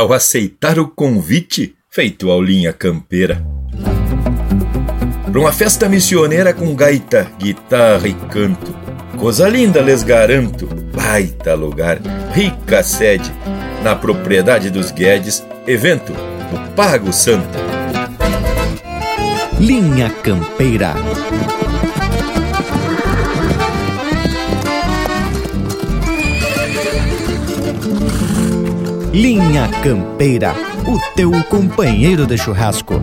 ao aceitar o convite feito ao Linha Campeira. Para uma festa missioneira com gaita, guitarra e canto. Coisa linda, lhes garanto. Baita lugar, rica sede. Na propriedade dos Guedes, evento, o Pago Santo. Linha Campeira. Linha Campeira, o teu companheiro de churrasco.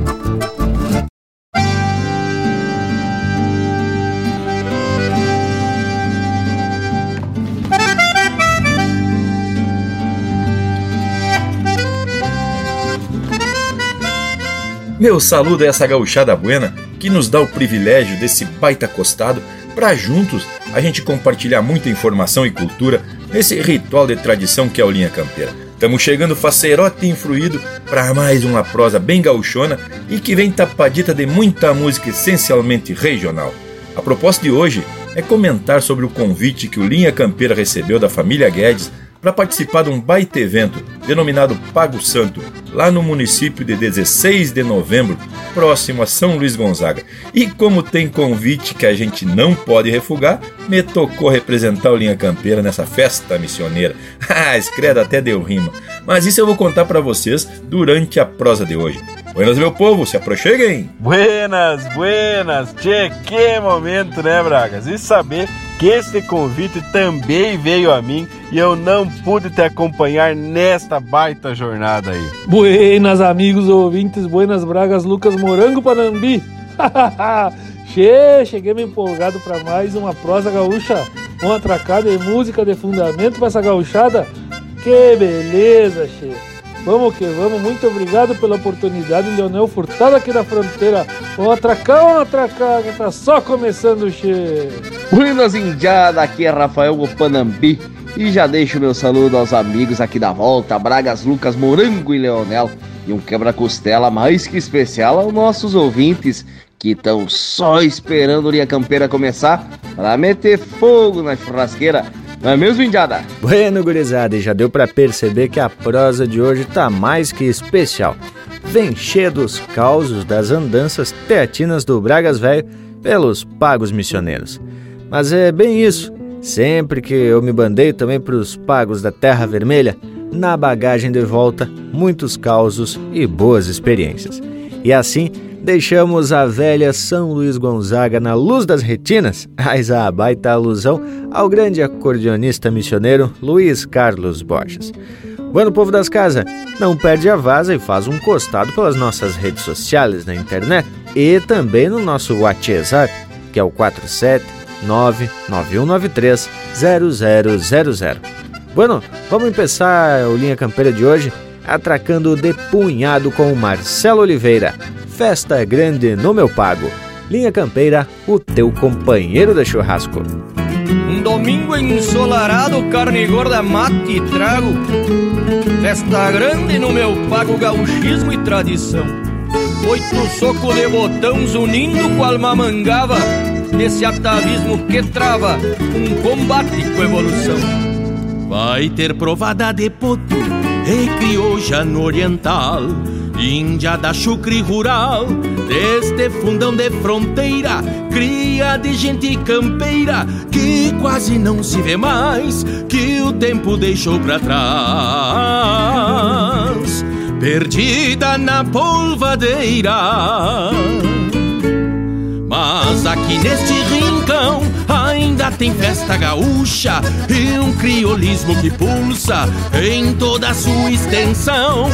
Meu saludo a essa gauchada buena que nos dá o privilégio desse baita costado para juntos a gente compartilhar muita informação e cultura nesse ritual de tradição que é o Linha Campeira. Estamos chegando facerote e influído para mais uma prosa bem gauchona e que vem tapadita de muita música essencialmente regional. A proposta de hoje é comentar sobre o convite que o Linha Campeira recebeu da família Guedes para participar de um baita evento denominado Pago Santo, lá no município de 16 de novembro, próximo a São Luís Gonzaga. E como tem convite que a gente não pode refugar, me tocou representar o Linha Campeira nessa festa missioneira. Ah, escreda até deu rima. Mas isso eu vou contar para vocês durante a prosa de hoje. Buenas, meu povo, se aproxeguem! Buenas, buenas! Tchê, que momento, né, Bragas? E saber que este convite também veio a mim e eu não pude te acompanhar nesta baita jornada aí. Buenas, amigos ouvintes, buenas bragas, Lucas Morango Panambi. che, cheguei me empolgado para mais uma prosa gaúcha, uma atracada de música de fundamento para essa gauchada. Que beleza, che. Vamos que vamos, muito obrigado pela oportunidade, Leonel Furtado aqui da fronteira. Vamos atracar, vamos atracar, que tá só começando, che. Buenas Indiada, aqui é Rafael Panambi e já deixo meu saludo aos amigos aqui da volta, Bragas, Lucas, Morango e Leonel. E um quebra-costela mais que especial aos nossos ouvintes que estão só esperando o Linha Campeira começar para meter fogo na churrasqueira não é mesmo, Indiada? Bueno, gurizada, e já deu para perceber que a prosa de hoje tá mais que especial. Vem cheio dos causos das andanças teatinas do Bragas Velho pelos pagos missioneiros. Mas é bem isso. Sempre que eu me bandeio também para os pagos da Terra Vermelha, na bagagem de volta, muitos causos e boas experiências. E assim, deixamos a velha São Luís Gonzaga na luz das retinas, mas a baita alusão ao grande acordeonista missioneiro Luiz Carlos Borges. Bueno, povo das casas, não perde a vaza e faz um costado pelas nossas redes sociais na internet e também no nosso WhatsApp, que é o 47991930000. Bueno, vamos começar o Linha Campeira de hoje atracando de punhado com o Marcelo Oliveira, Festa Grande no Meu Pago. Linha Campeira, o teu companheiro de churrasco. Um domingo ensolarado, carne gorda, mate e trago. Festa grande no meu pago, gauchismo e tradição. Oito socos de botões unindo com alma mangava. Nesse atavismo que trava um combate com evolução. Vai ter provada de poto e crioja no oriental Índia da chucre rural, deste fundão de fronteira, cria de gente campeira que quase não se vê mais, que o tempo deixou para trás, perdida na polvadeira. Mas aqui neste rincão ainda tem festa gaúcha e um criolismo que pulsa em toda a sua extensão.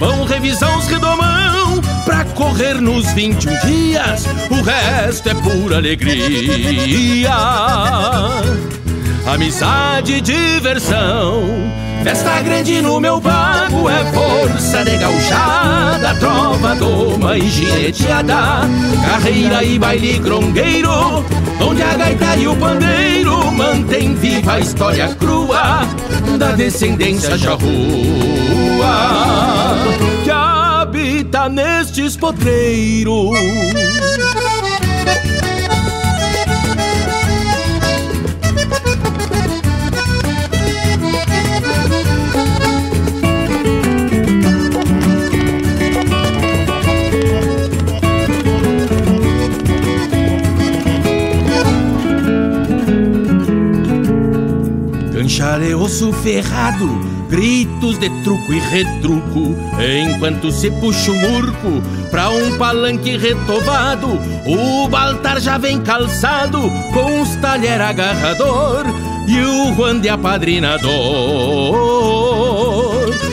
Vão revisar os redomão pra correr nos 21 dias, o resto é pura alegria. Amizade e diversão Festa grande no meu pago é força de gauchada, trova, doma e gineteada, carreira e baile grongueiro, onde a gaita e o pandeiro mantém viva a história crua da descendência charrua que habita nestes potreiros. Osso ferrado, gritos de truco e retruco, enquanto se puxa um urco pra um palanque retovado, o Baltar já vem calçado com os talher agarrador e o Juan de apadrinador,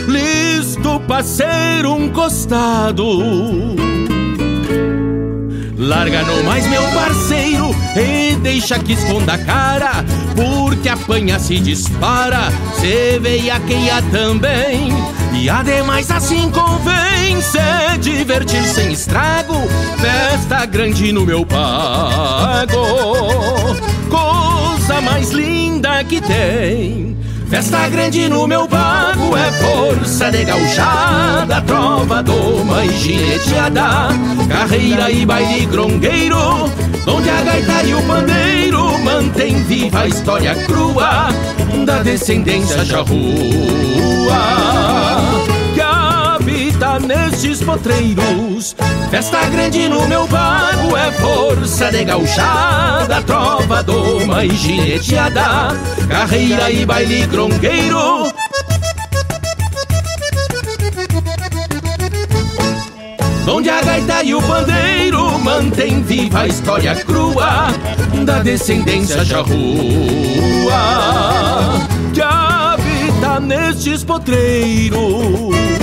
listo pra ser um costado. Larga no mais meu parceiro e deixa que esconda a cara Porque apanha se dispara, se veiaqueia também E ademais assim convém se divertir sem estrago. Festa grande no meu pago Coisa mais linda que tem Festa grande no meu pago é força de gauchada, trova, doma e gineteada, carreira e baile grongueiro, onde a gaita e o pandeiro mantém viva a história crua da descendência charrua habita nestes potreiros. Festa grande no meu pago é força de gauchada, trova, doma e gineteada, carreira e baile grongueiro. Onde a gaita e o pandeiro mantém viva a história crua da descendência charrua que habita nestes potreiros.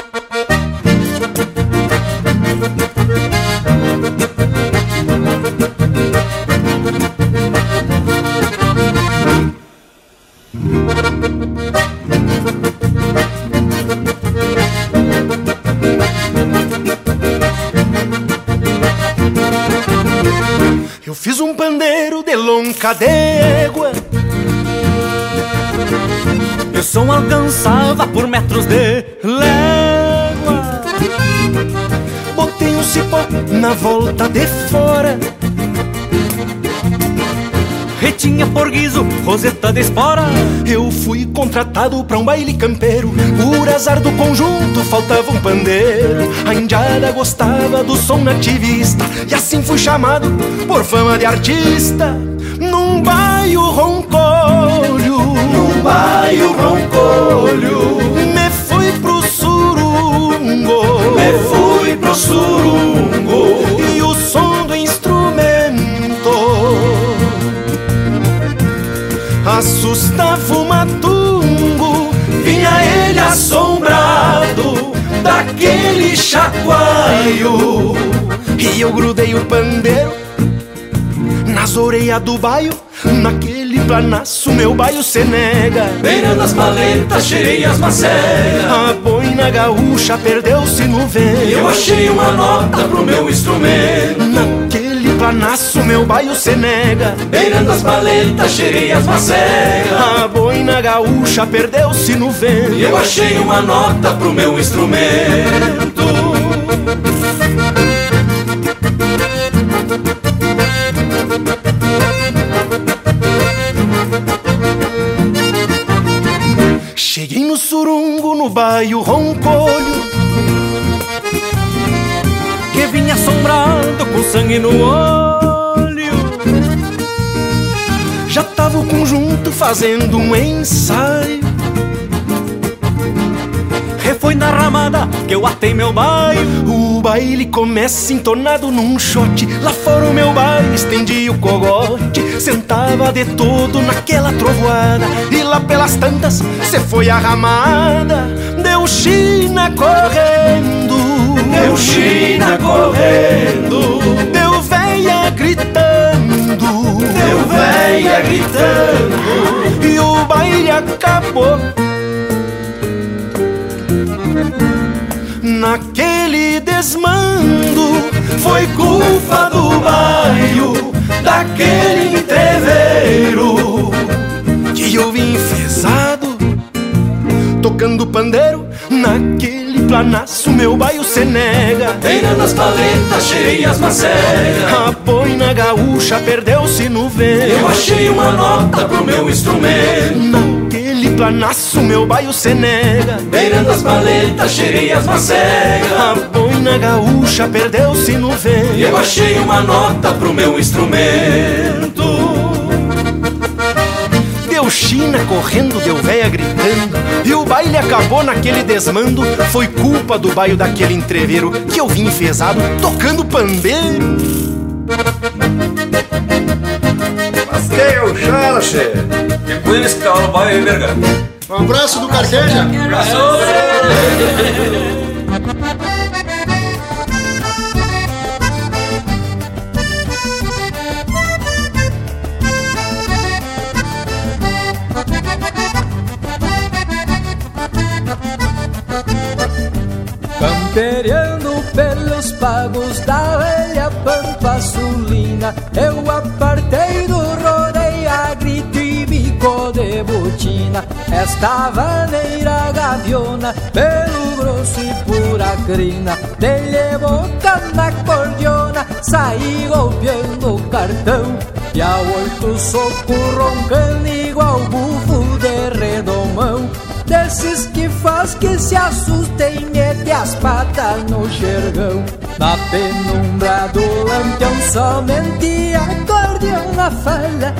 Lonca d'égua E o som alcançava por metros de légua. Botei um cipó na volta de fora. Retinha por guiso, roseta de espora. Eu fui contratado pra um baile campeiro. Por azar do conjunto faltava um pandeiro. A indiada gostava do som nativista. E assim fui chamado por fama de artista baio roncolho Num baio roncolho Me fui pro surungo. Me fui pro surungo. E o som do instrumento assustava o matungo, vinha ele assombrado daquele chacoalho. E eu grudei o pandeiro nas orelhas do baio, planaço meu baio se nega. Beirando as paletas, cheirei as macegas. A boina gaúcha perdeu-se no vento. Eu achei uma nota pro meu instrumento. Naquele planaço meu baio se nega. Beirando as paletas, cheirei as macegas. A boina gaúcha perdeu-se no vento. Eu achei uma nota pro meu instrumento. Surungo, no baio roncolho Que vinha assombrado com sangue no olho. Já tava o conjunto fazendo um ensaio Que eu atei meu baio O baile começa entornado num shot. Lá fora o meu baile estendi o cogote. Sentava de todo naquela trovoada. E lá pelas tantas se foi a ramada. Deu China correndo. Deu China correndo. Deu véia gritando. Deu véia gritando. E o baile acabou Naquele desmando Foi culpa do baio Daquele entreveiro Que eu vim enfesado Tocando pandeiro. Naquele planaço meu baio se nega Beirando as paletas, cheirei as macegas. A boina gaúcha perdeu-se no vento. Eu achei uma nota pro meu instrumento planaço meu baio se nega. Beirando as paletas, cheirei as macegas. A boina gaúcha perdeu-se no vento. Eu achei uma nota pro meu instrumento. Deu China correndo, deu véia gritando. E o baile acabou naquele desmando. Foi culpa do baio daquele entreveiro Que eu vim enfesado tocando pandeiro Mas que é o chalache? Que cavalo vai verga. Um abraço do Carqueja. Abraço. Camperiando pelos pagos da velha pampa sulina Eu apartei do bico de botina Esta vaneira gaviona pelo grosso e pura crina Dele boca na cordiona, saí golpeando o cartão E a oito soco roncando igual bufo de redomão. Desses que faz que se assustem mete as patas no xergão. Na penumbra do lampião somente a cordiona falha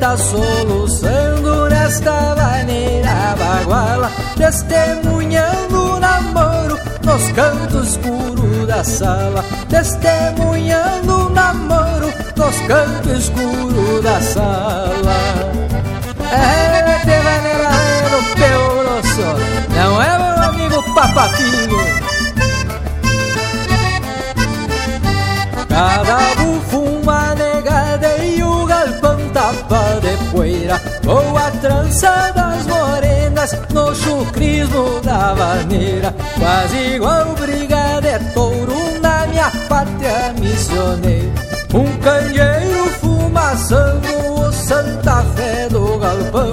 Resmunguenta soluçando nesta maneira baguala Testemunhando o namoro nos cantos escuros da sala Testemunhando o namoro nos cantos escuros da sala. É, te vaneiro pelo grosso Não é meu amigo papapinho Cada trança das morenas no chucrismo da vaneira Quase igual briga de touro na minha pátria missioneira. Um candeeiro fumaçando o Santa Fé do galpão.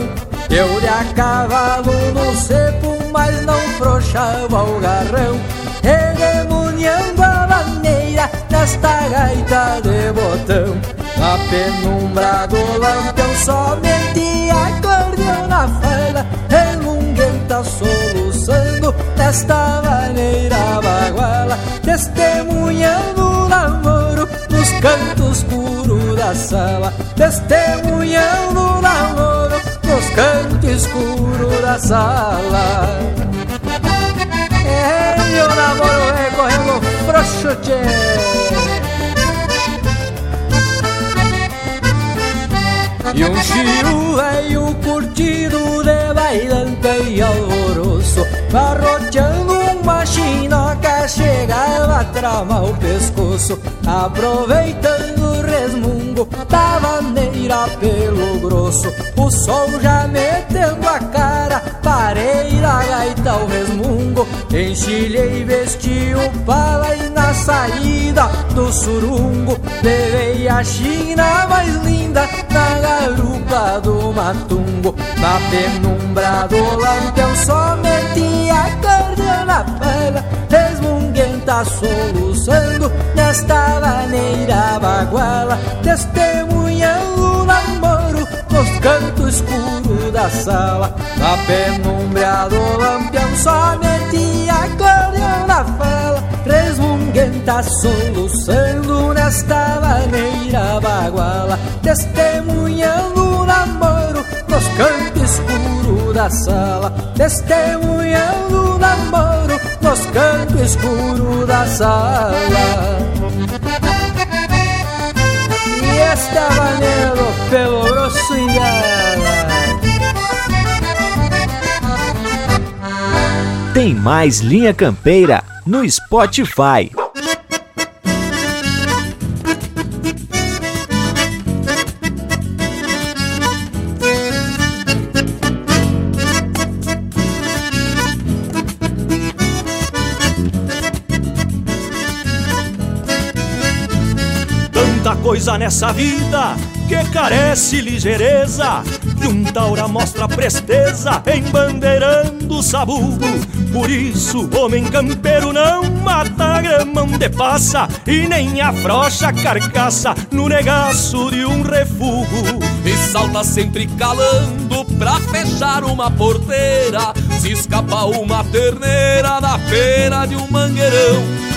Eu de a cavalo no cepo, mas não frouxava o garrão. Redemuniando a maneira nesta gaita de botão Na penumbra do lampião somente a cordiona fala Remunguenta soluçando nesta maneira baguala Testemunhando o namoro nos cantos escuros da sala Testemunhando o namoro nos cantos escuros da sala. É, e o namoro recorrendo frouxo, tchê E um chiu veio curtido de bailante e alvoroço Barroteando uma chinoca chegava a tramar o pescoço Aproveitando o resmungo da maneira pelo grosso. O sol já metendo a cara, parei na gaita o resmungo. Enchilhei, vesti o pala e na saída do surungo. Levei a china mais linda na garupa do matungo Na penumbra do lampião somente a cordiona fala Resmunguenta soluçando nesta maneira baguala Testemunhando nos cantos escuros da sala Na penumbra do lampião somente a cordiona fala Resmunguenta soluçando nesta maneira baguala Testemunhando o namoro nos cantos escuros da sala Testemunhando o namoro nos cantos escuros da sala. E esta maneiro pelo grosso engana Tem mais Linha Campeira no Spotify. Coisa nessa vida que carece ligeireza. E um taura mostra presteza embandeirando o sabugo. Por isso homem campeiro não mata gramão de passa E nem afrocha carcaça no negaço de um refugo. E salta sempre calando pra fechar uma porteira. Se escapa uma terneira da feira de um mangueirão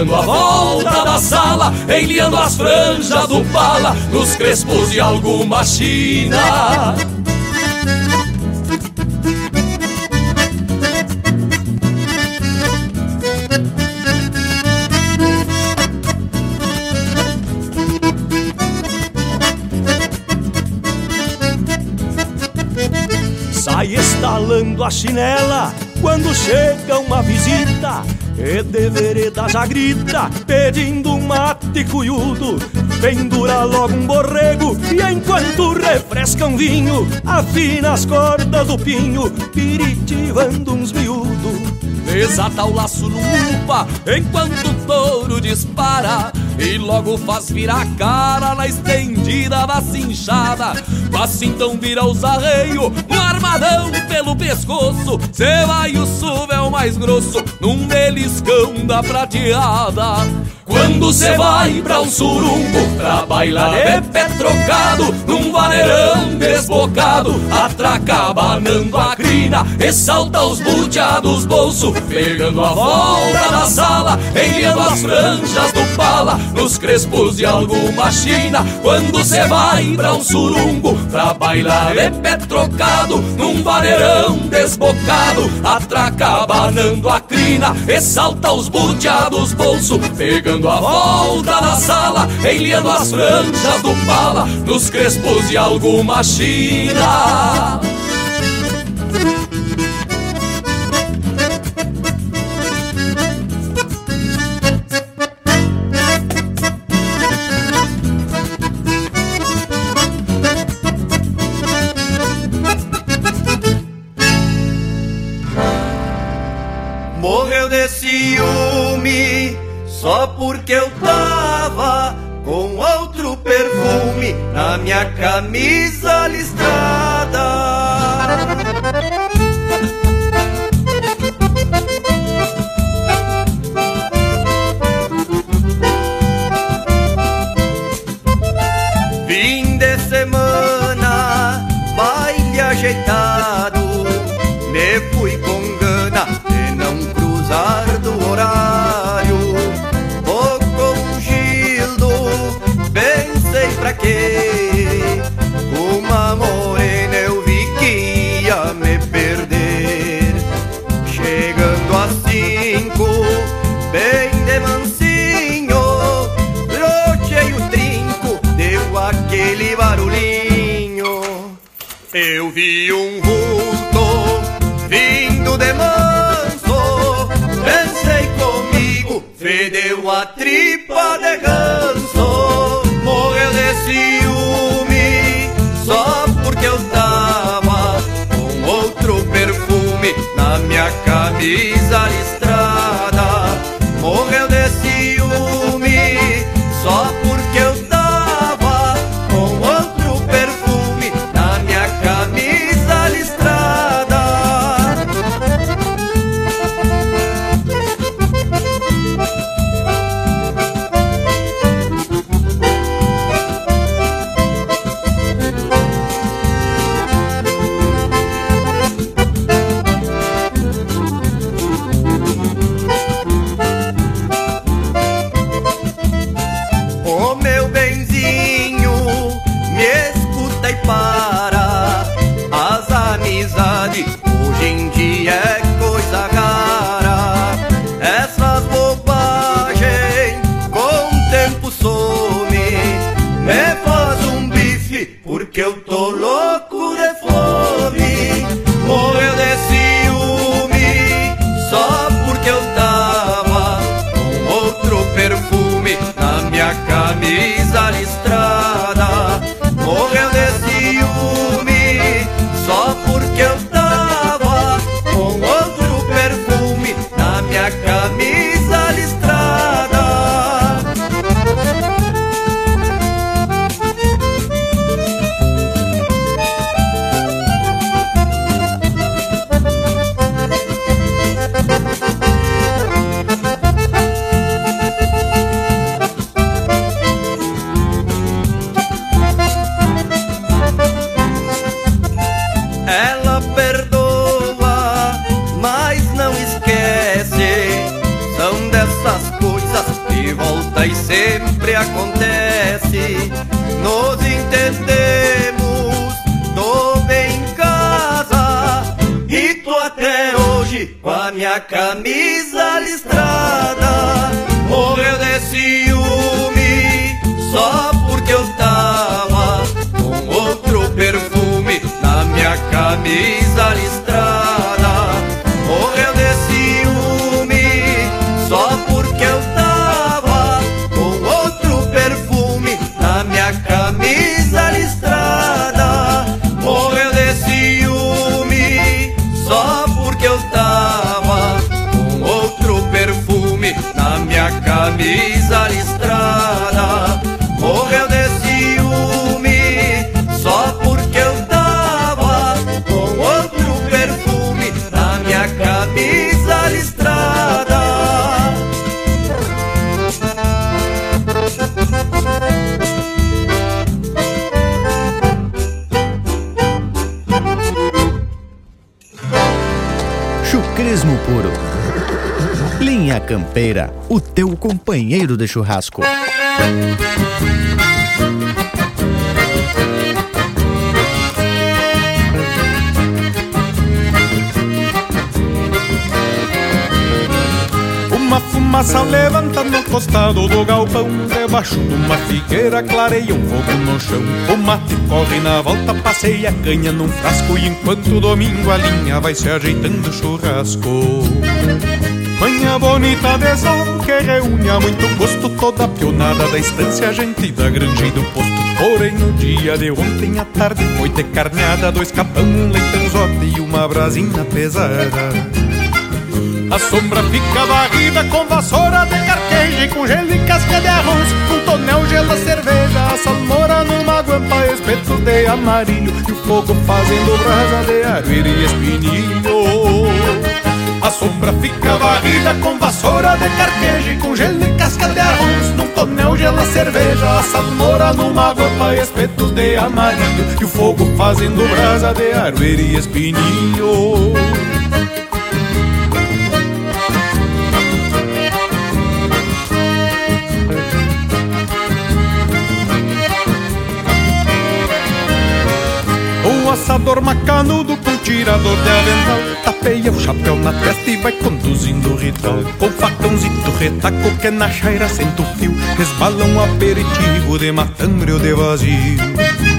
dando a volta da sala, enliando as franjas do pala nos crespos de alguma china. Sai estalando a chinela quando chega uma visita e de vereda já grita, pedindo um mate cuiudo. Pendura logo um borrego e enquanto refresca um vinho Afina as cordas do pinho, piritivando uns miúdos. Desata o laço no upa enquanto o touro dispara E logo faz virar a cara na estendida da cinchada. Mas então vira os arreios, um armadão pelo pescoço. Cê vai o suvel mais grosso num beliscão da prateada. Quando cê vai pra um surumbo Pra bailar de pé trocado Num vaneirão desbocado. Atraca banando a crina E salta os buteados bolso Pegando a volta da sala Enviando as franjas do pala Nos crespos de alguma china Quando cê vai pra um surungo Pra bailar de pé trocado Num vaneirão desbocado Atraca banando a crina E salta os buteados bolso Pegando a volta da sala Enliando as franjas do pala Nos crespos de alguma china porque eu tava com outro perfume na minha camisa. O teu companheiro de churrasco. Uma fumaça levanta no costado do galpão. Debaixo de uma figueira clareia um fogo no chão. O mate corre na volta, passeia a canha num frasco. E enquanto domingo a linha vai se ajeitando churrasco bonita de sol que reúne a muito gosto Toda a pionada da estância, gente da granja e do posto Porém no dia de ontem à tarde foi ter carneada Dois capão, um leitãozote e uma brasina pesada a sombra fica varrida com vassoura de carqueja e com gelo e casca de arroz. Um tonel gela cerveja, a salmoura numa guampa, espeto de amarilho e o fogo fazendo brasa de arrueira e espinilho. A sombra fica varrida com vassoura de carqueja e com gelo e casca de arroz. Num tonel gela cerveja, a salmoura numa guampa, espetos de amarilho e o fogo fazendo brasa de arrueira e espinilho. O assador macanudo tirador de avental. Tapeia o chapéu na testa e vai conduzindo o ritual Com facãozito retaco que na chaira senta o fio Resbala um aperitivo de matambre ou de vazio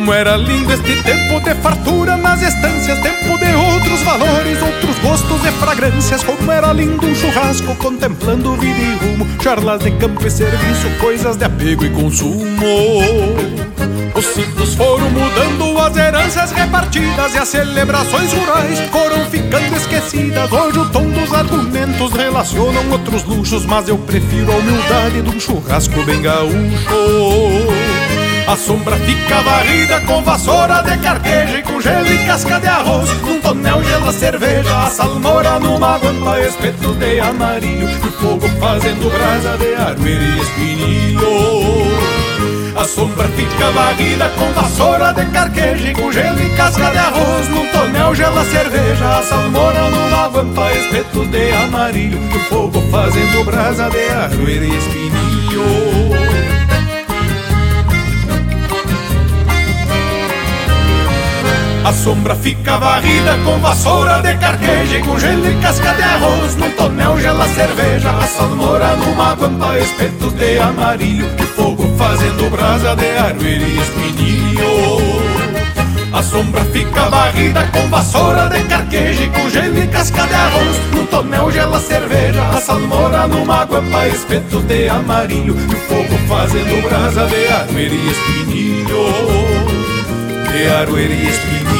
como era lindo este tempo de fartura nas estâncias, tempo de outros valores, outros gostos e fragrâncias. Como era lindo um churrasco contemplando vida e rumo, charlas de campo e serviço, coisas de apego e consumo. Os ciclos foram mudando, as heranças repartidas e as celebrações rurais foram ficando esquecidas. Hoje o tom dos argumentos relacionam outros luxos, mas eu prefiro a humildade de um churrasco bem gaúcho. A sombra fica varrida com vassoura de carqueja e com gelo e casca de arroz. Num tonel gela cerveja, a salmoura numa guampa, espetos de amarilho. E o fogo fazendo brasa de arrueira e espinilho. A sombra fica varrida com vassoura de carqueja e com gelo e casca de arroz. Num tonel gela cerveja, a salmoura numa guampa, espetos de amarilho. E o fogo fazendo brasa de arrueira e espinilho. A sombra fica varrida com vassoura de carqueja e com gelo e casca de arroz. Num tonel gela cerveja, a salmoura numa guampa, espetos de amarilho. E fogo fazendo brasa de arrueira e espinilho. A sombra fica varrida com vassoura de carqueja e com gelo e casca de arroz. Num tonel gela cerveja, a salmoura numa guampa, espetos de amarilho. E fogo fazendo brasa de arrueira e espinilho de aroeira e espinilho.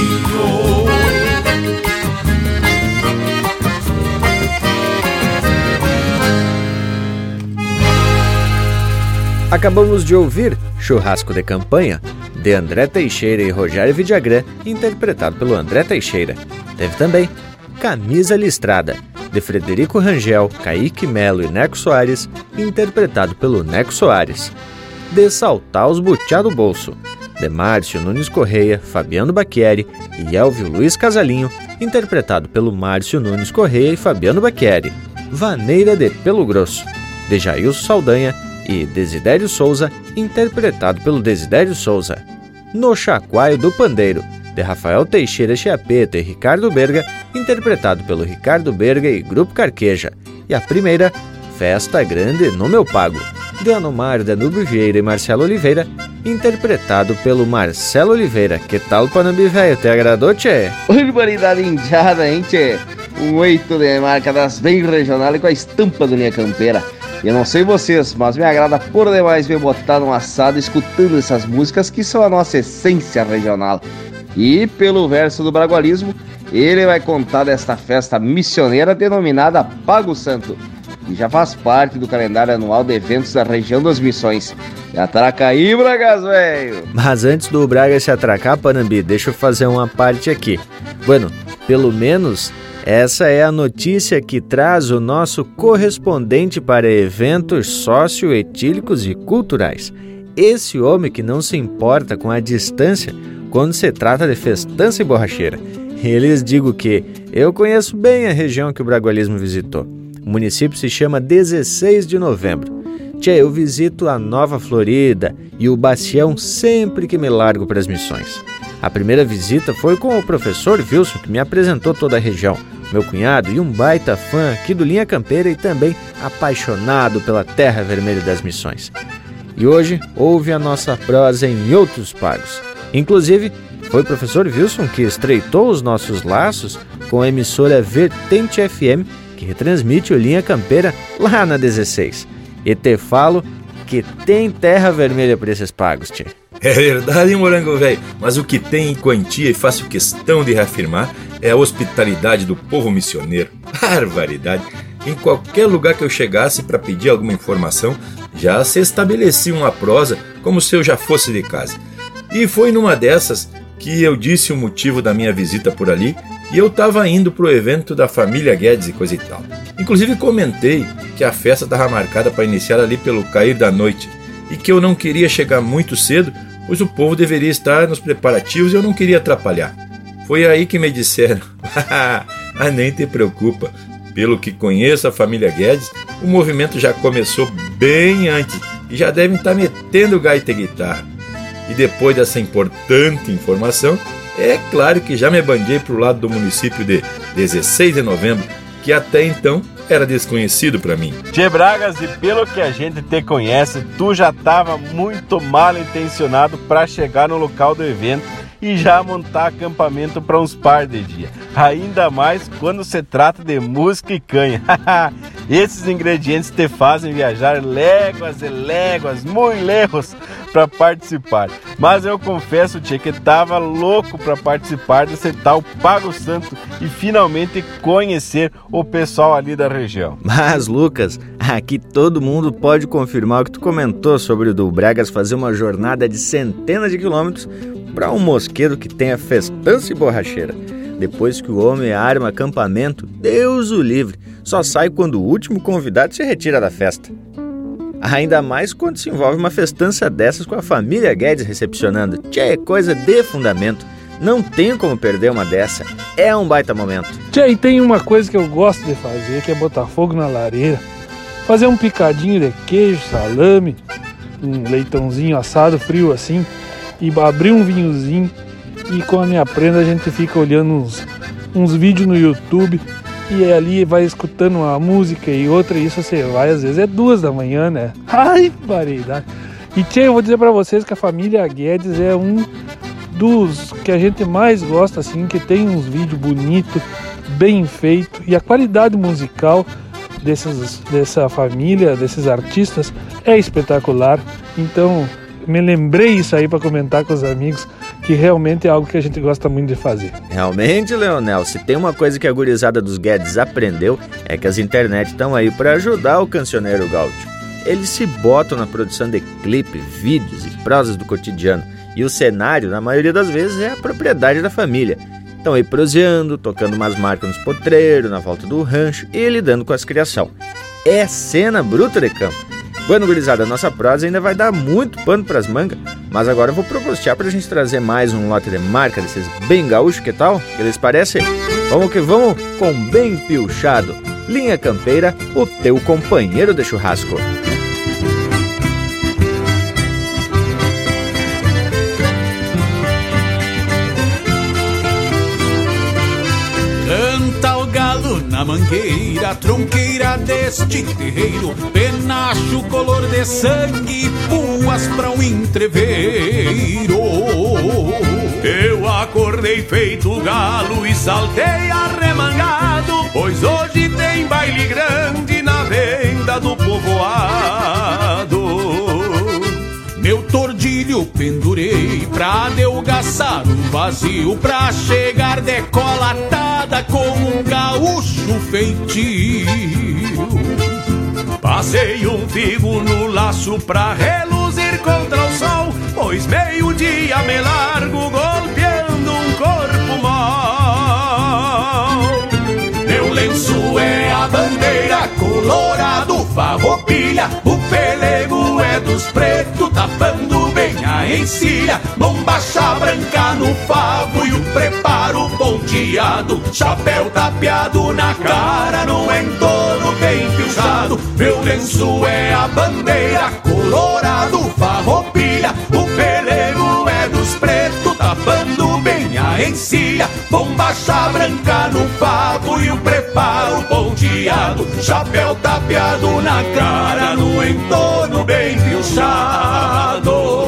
Acabamos de ouvir Churrasco de Campanha, de André Teixeira e Rogério Vidagrã, interpretado pelo André Teixeira. Teve também Camisa Listrada, de Frederico Rangel, Kaique Melo e Neco Soares, interpretado pelo Neco Soares. De Saltar os Butiá do Bolso, de Márcio Nunes Correia, Fabiano Bacchieri e Elvio Luiz Casalinho, interpretado pelo Márcio Nunes Correia e Fabiano Bacchieri. Vaneira de Pelo Grosso, de Jailson Saldanha e Desidério Souza, interpretado pelo Desidério Souza. No Chacoalho do Pandeiro, de Rafael Teixeira Chiapeto e Ricardo Berga, interpretado pelo Ricardo Berga e Grupo Carqueja. E a primeira, Festa Grande no Meu Pago, de Anomar Danúbio Vieira e Marcelo Oliveira, interpretado pelo Marcelo Oliveira. Que tal, Panambi Velho? Te agradou, tchê? Urbanidade indiada, hein, tchê? Um oito de marca das bem regional e com a estampa do Linha Campeira. Eu não sei vocês, mas me agrada por demais ver botar num assado escutando essas músicas que são a nossa essência regional. E pelo verso do Bragualismo, ele vai contar desta festa missioneira denominada Pago Santo, já faz parte do calendário anual de eventos da região das Missões. E atraca aí, Bragas, velho! Mas antes do Braga se atracar, Panambi, deixa eu fazer uma parte aqui. Bueno, pelo menos essa é a notícia que traz o nosso correspondente para eventos socioetílicos e culturais. Esse homem que não se importa com a distância quando se trata de festança e borracheira. Eles digo que eu conheço bem a região que o Bragualismo visitou. O município se chama 16 de novembro. Tchê, eu visito a Nova Florida e o Bacião sempre que me largo para as missões. A primeira visita foi com o professor Wilson, que me apresentou toda a região, meu cunhado e um baita fã aqui do Linha Campeira e também apaixonado pela Terra Vermelha das Missões. E hoje ouve a nossa prosa em outros pagos. Inclusive, foi o professor Wilson que estreitou os nossos laços com a emissora Vertente FM, que retransmite o Linha Campeira lá na 16. E te falo que tem terra vermelha por esses pagos, tchê. É verdade, morango velho, mas o que tem em quantia e faço questão de reafirmar é a hospitalidade do povo missioneiro. Barbaridade! Em qualquer lugar que eu chegasse para pedir alguma informação, já se estabelecia uma prosa como se eu já fosse de casa. E foi numa dessas que eu disse o motivo da minha visita por ali e eu estava indo para o evento da família Guedes e coisa e tal. Inclusive comentei que a festa estava marcada para iniciar ali pelo cair da noite e que eu não queria chegar muito cedo, pois o povo deveria estar nos preparativos e eu não queria atrapalhar. Foi aí que me disseram: Ah, nem te preocupa, pelo que conheço a família Guedes, o movimento já começou bem antes e já devem estar metendo gaita e guitarra. E depois dessa importante informação, é claro que já me bandei para o lado do município de 16 de novembro, que até então era desconhecido para mim. Tchê Bragas, e pelo que a gente te conhece, tu já estava muito mal intencionado para chegar no local do evento e já montar acampamento para uns par de dias. Ainda mais quando se trata de música e canha. Esses ingredientes te fazem viajar léguas e léguas, muito lejos, para participar. Mas eu confesso, Tchê, que tava louco para participar desse tal Pago Santo e finalmente conhecer o pessoal ali da região. Mas, Lucas, aqui todo mundo pode confirmar o que tu comentou sobre o do Bragas fazer uma jornada de centenas de quilômetros para um mosqueiro que tenha festança e borracheira. Depois que o homem arma acampamento, Deus o livre, só sai quando o último convidado se retira da festa. Ainda mais quando se envolve uma festança dessas com a família Guedes recepcionando. Tchê, é coisa de fundamento. Não tem como perder uma dessa. É um baita momento. Tchê, e tem uma coisa que eu gosto de fazer, que é botar fogo na lareira, fazer um picadinho de queijo, salame, um leitãozinho assado frio assim, e abrir um vinhozinho e com a minha prenda a gente fica olhando uns, uns vídeos no YouTube e ali vai escutando uma música e outra, e isso você vai, às vezes é duas da manhã, né? Ai, variedade. E tchê, eu vou dizer para vocês que a família Guedes é um dos que a gente mais gosta, assim, que tem uns vídeos bonitos, bem feito e a qualidade musical desses, dessa família, desses artistas é espetacular. Então, me lembrei isso aí para comentar com os amigos que realmente é algo que a gente gosta muito de fazer. Realmente, Leonel, se tem uma coisa que a gurizada dos Guedes aprendeu, é que as internet estão aí para ajudar o cancioneiro gaúcho. Eles se botam na produção de clipe, vídeos e prosas do cotidiano, e o cenário, na maioria das vezes, é a propriedade da família. Estão aí proseando, tocando umas marcas nos potreiros, na volta do rancho e lidando com as criação. É cena bruta de campo. Bueno, gurizada, nossa prosa ainda vai dar muito pano pras mangas, mas agora eu vou propostear pra gente trazer mais um lote de marca desses bem gaúcho, que tal? Que eles parecem? Vamos que vamos com bem piochado. Linha Campeira, o teu companheiro de churrasco. Na mangueira, tronqueira deste terreiro, penacho color de sangue, puas pra um entreveiro. Eu acordei feito galo e saltei arremangado, pois hoje tem baile grande na venda do povoado. Tordilho pendurei pra adelgaçar o vazio, pra chegar decolatada com um gaúcho feitio. Passei um figo no laço pra reluzir contra o sol, pois meio-dia me largo golpeando um corpo mal. Meu lenço é a bandeira colorado, farroupilha, o pelego é dos pretos, tapando bem a encilha, bombacha branca no favo e o preparo ponteado, chapéu tapeado na cara, no entorno bem fechado. Meu lenço é a bandeira colorado, farroupilha, o pelego é dos pretos, tapando bem a encilha, bombacha branca no favo e o preparo ponteado, chapéu tapeado na cara, no entorno bem fechado.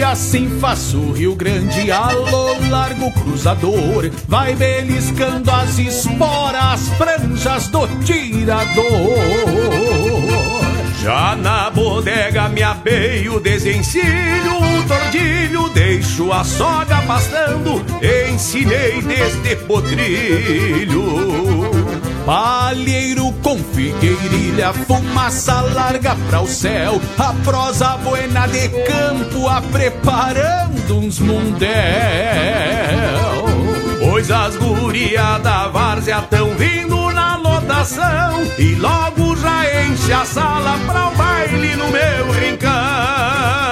E assim faço Rio Grande, alô largo cruzador, vai beliscando as esporas, franjas do tirador. Já na bodega me apeio, desencilho o tordilho, deixo a soga pastando, ensinei deste potrilho. Palheiro com figueirilha, fumaça larga pra o céu, a prosa buena de campo, a preparando uns mundel. Pois as gurias da várzea tão vindo na lotação e logo já enche a sala pra o baile no meu rincão.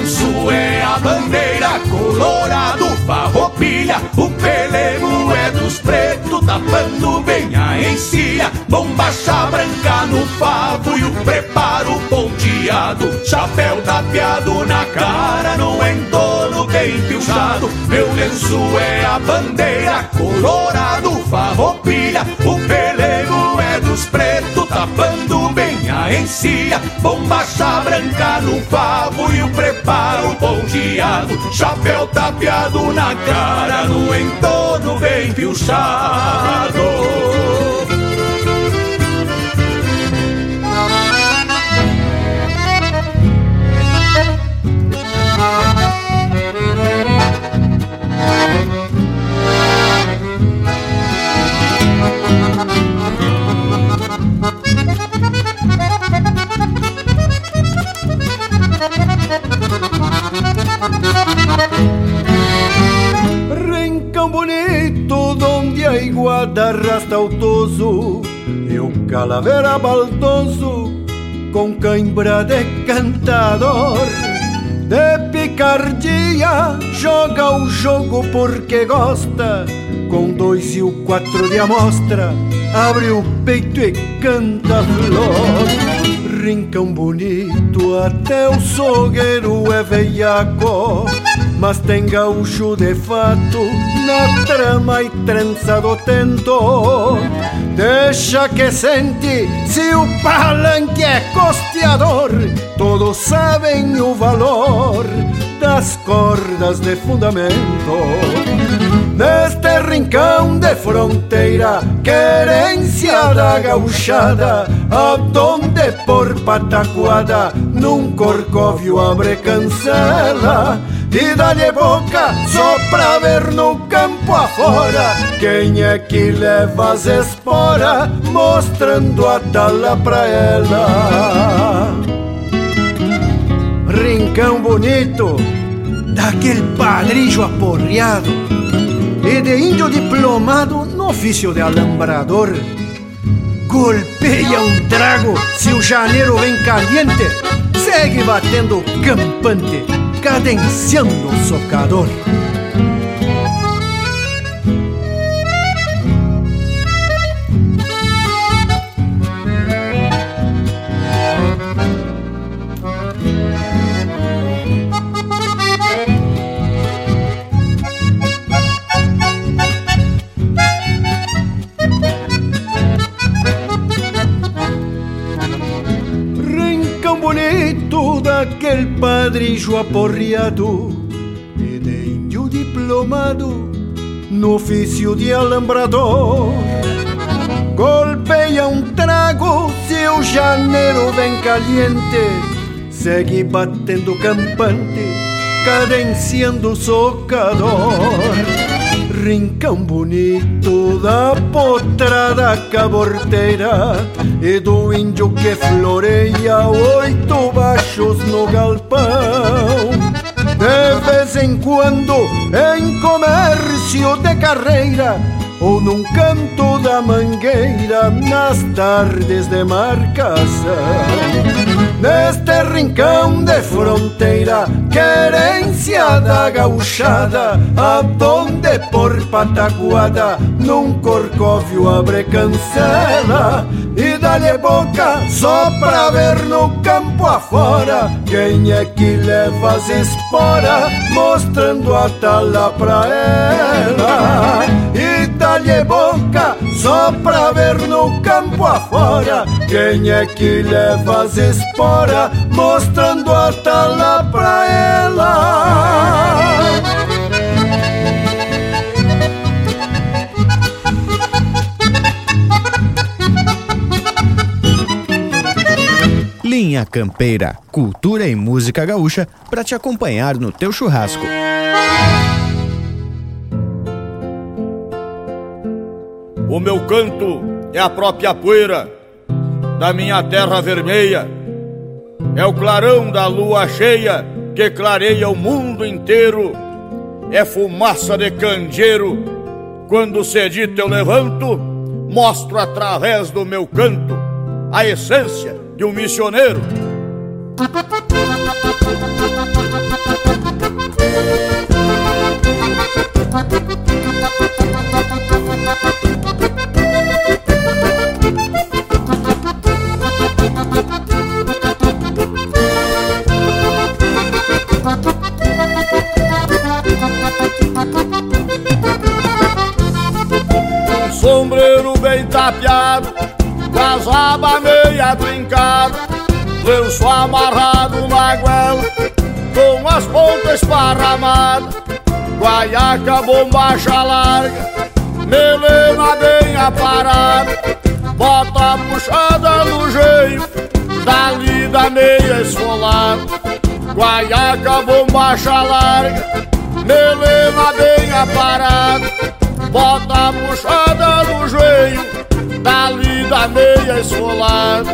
Lenço é a bandeira colorado, farroupilha, o pelego é dos pretos, tapando bem a encilha, bombacha branca no favo e o preparo ponteado, chapéu tapeado na cara, no entorno bem pilchado. Meu lenço é a bandeira colorado, farroupilha, o pelego dos pretos, tapando bem a encilha, bombacha branca no favo e o preparo ponteado, chapéu tapeado na cara, no entorno bem pilchado. Donde a iguada arrasta o toso E o calavera baldoso, com cãibra de cantador. De picardia, joga o jogo porque gosta Com dois e o quatro de amostra, abre o peito e canta flor. Rincão bonito, até o sogueiro é veiaco mas tem gaúcho de fato na trama e trança do tento. Deixa que sente se o palanque é costeador, todos sabem o valor das cordas de fundamento. Neste rincão de fronteira, querência da gauchada, aonde por pataquada, num corcóvio abre cancela e dá-lhe boca só pra ver no campo afora quem é que leva as esporas mostrando a tala pra ela. Rincão bonito, daquele padrilho aporreado e de índio diplomado no ofício de alambrador. Golpeia um trago se o janeiro vem caliente, segue batendo campante, cadenciando o socador. Padrillo aporreado e de índio diplomado no ofício de alambrador. Golpeia um trago se o janeiro vem caliente, segue batendo campante, cadenciando socador rincão bonito da potrada caborteira e do índio que floreia oito baixos no galpão. De vez em quando, em comércio de carreira, ou num canto da mangueira, nas tardes de marcação. Neste rincão de fronteira, querência da gauchada, aonde por pataguada, num corcóvio abre cancela e dá-lhe boca só pra ver no campo afora quem é que leva as esporas, mostrando a tala pra ela. E dá-lhe boca só pra ver no campo afora quem é que leva as esporas, mostrando a tala pra ela. Linha Campeira, cultura e música gaúcha para te acompanhar no teu churrasco. O meu canto é a própria poeira da minha terra vermelha. É o clarão da lua cheia que clareia o mundo inteiro. É fumaça de candeeiro. Quando cedito eu levanto, mostro através do meu canto a essência de um missioneiro. Sombreiro bem tapeado, com as abas meia trincada, lenço amarrado na goela, com as pontas esparramadas, guaiaca bombacha larga, melena bem aparada, bota puxada no jeito, dali da meia esfolada, guaiaca bombacha larga, melena bem aparada bota puxada no joelho, dali da meia esfolada.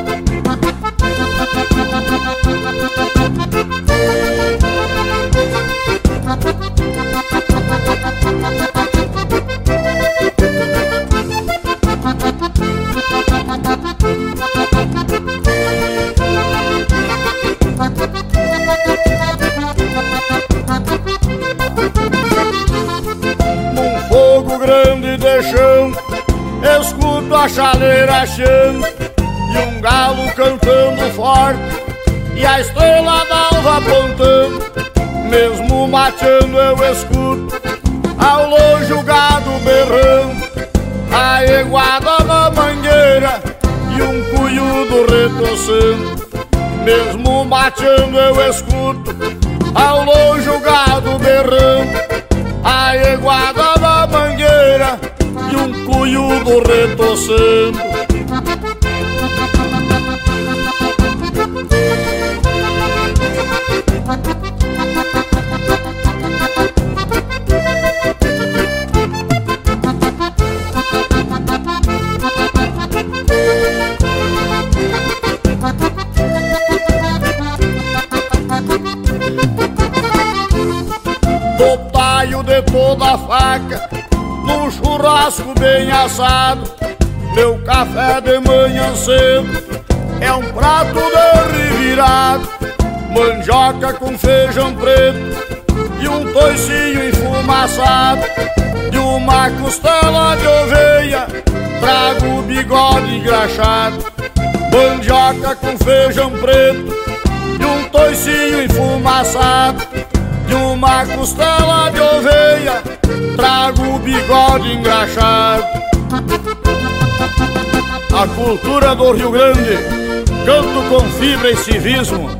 Escuto a chaleira achando E um galo cantando forte E a estrela d'alva apontando. Mesmo mateando eu escuto Ao longe o gado berrando A eguada na mangueira E um cuiudo retoçando Mesmo mateando eu escuto Ao longe o gado berrando a Eguada la manguera y un cuyudo retocendo. A faca num churrasco bem assado. Meu café de manhã cedo é um prato de revirado, mandioca com feijão preto e um toicinho enfumaçado de uma costela de oveia. Trago bigode engraxado, mandioca com feijão preto e um toicinho enfumaçado de uma costela de oveia. Trago o bigode engraxado. A cultura do Rio Grande, canto com fibra e civismo.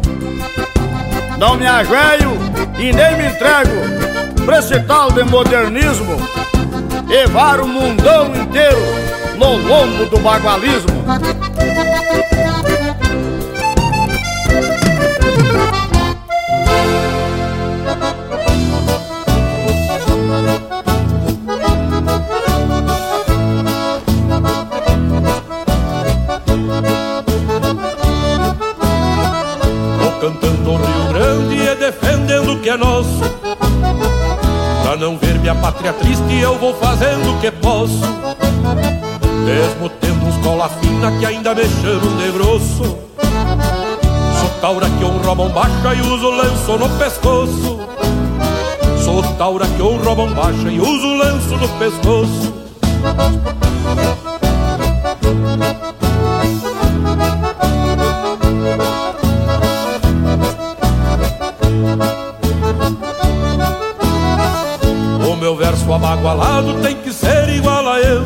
Não me ajoelho e nem me entrego pra esse tal de modernismo. Levar o mundão inteiro no lombo do bagualismo. Defendendo o que nosso. Pra não ver minha pátria triste, eu vou fazendo o que posso. Mesmo tendo uns cola fina que ainda me chamam de grosso. Sou taura que honra a bombacha e uso lenço no pescoço. Sou taura que honra a bombacha e uso lenço no pescoço. Abagualado tem que ser igual a eu.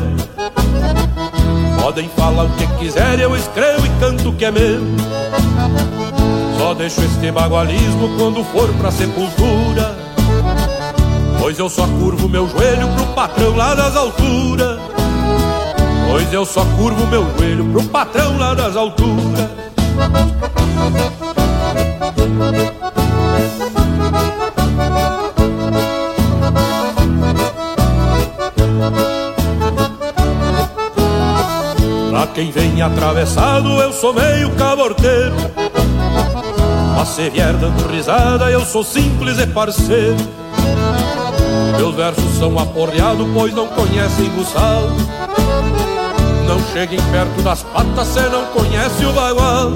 Podem falar o que quiser, eu escrevo e canto o que é meu. Só deixo este bagualismo quando for pra sepultura. Pois eu só curvo meu joelho pro patrão lá das alturas. Pois eu só curvo meu joelho pro patrão lá das alturas. Quem vem atravessado, eu sou meio caborteiro. Mas se vier dando risada, eu sou simples e parceiro. Meus versos são aporreados, pois não conhecem o sal. Não cheguem perto das patas, cê não conhece o bagual.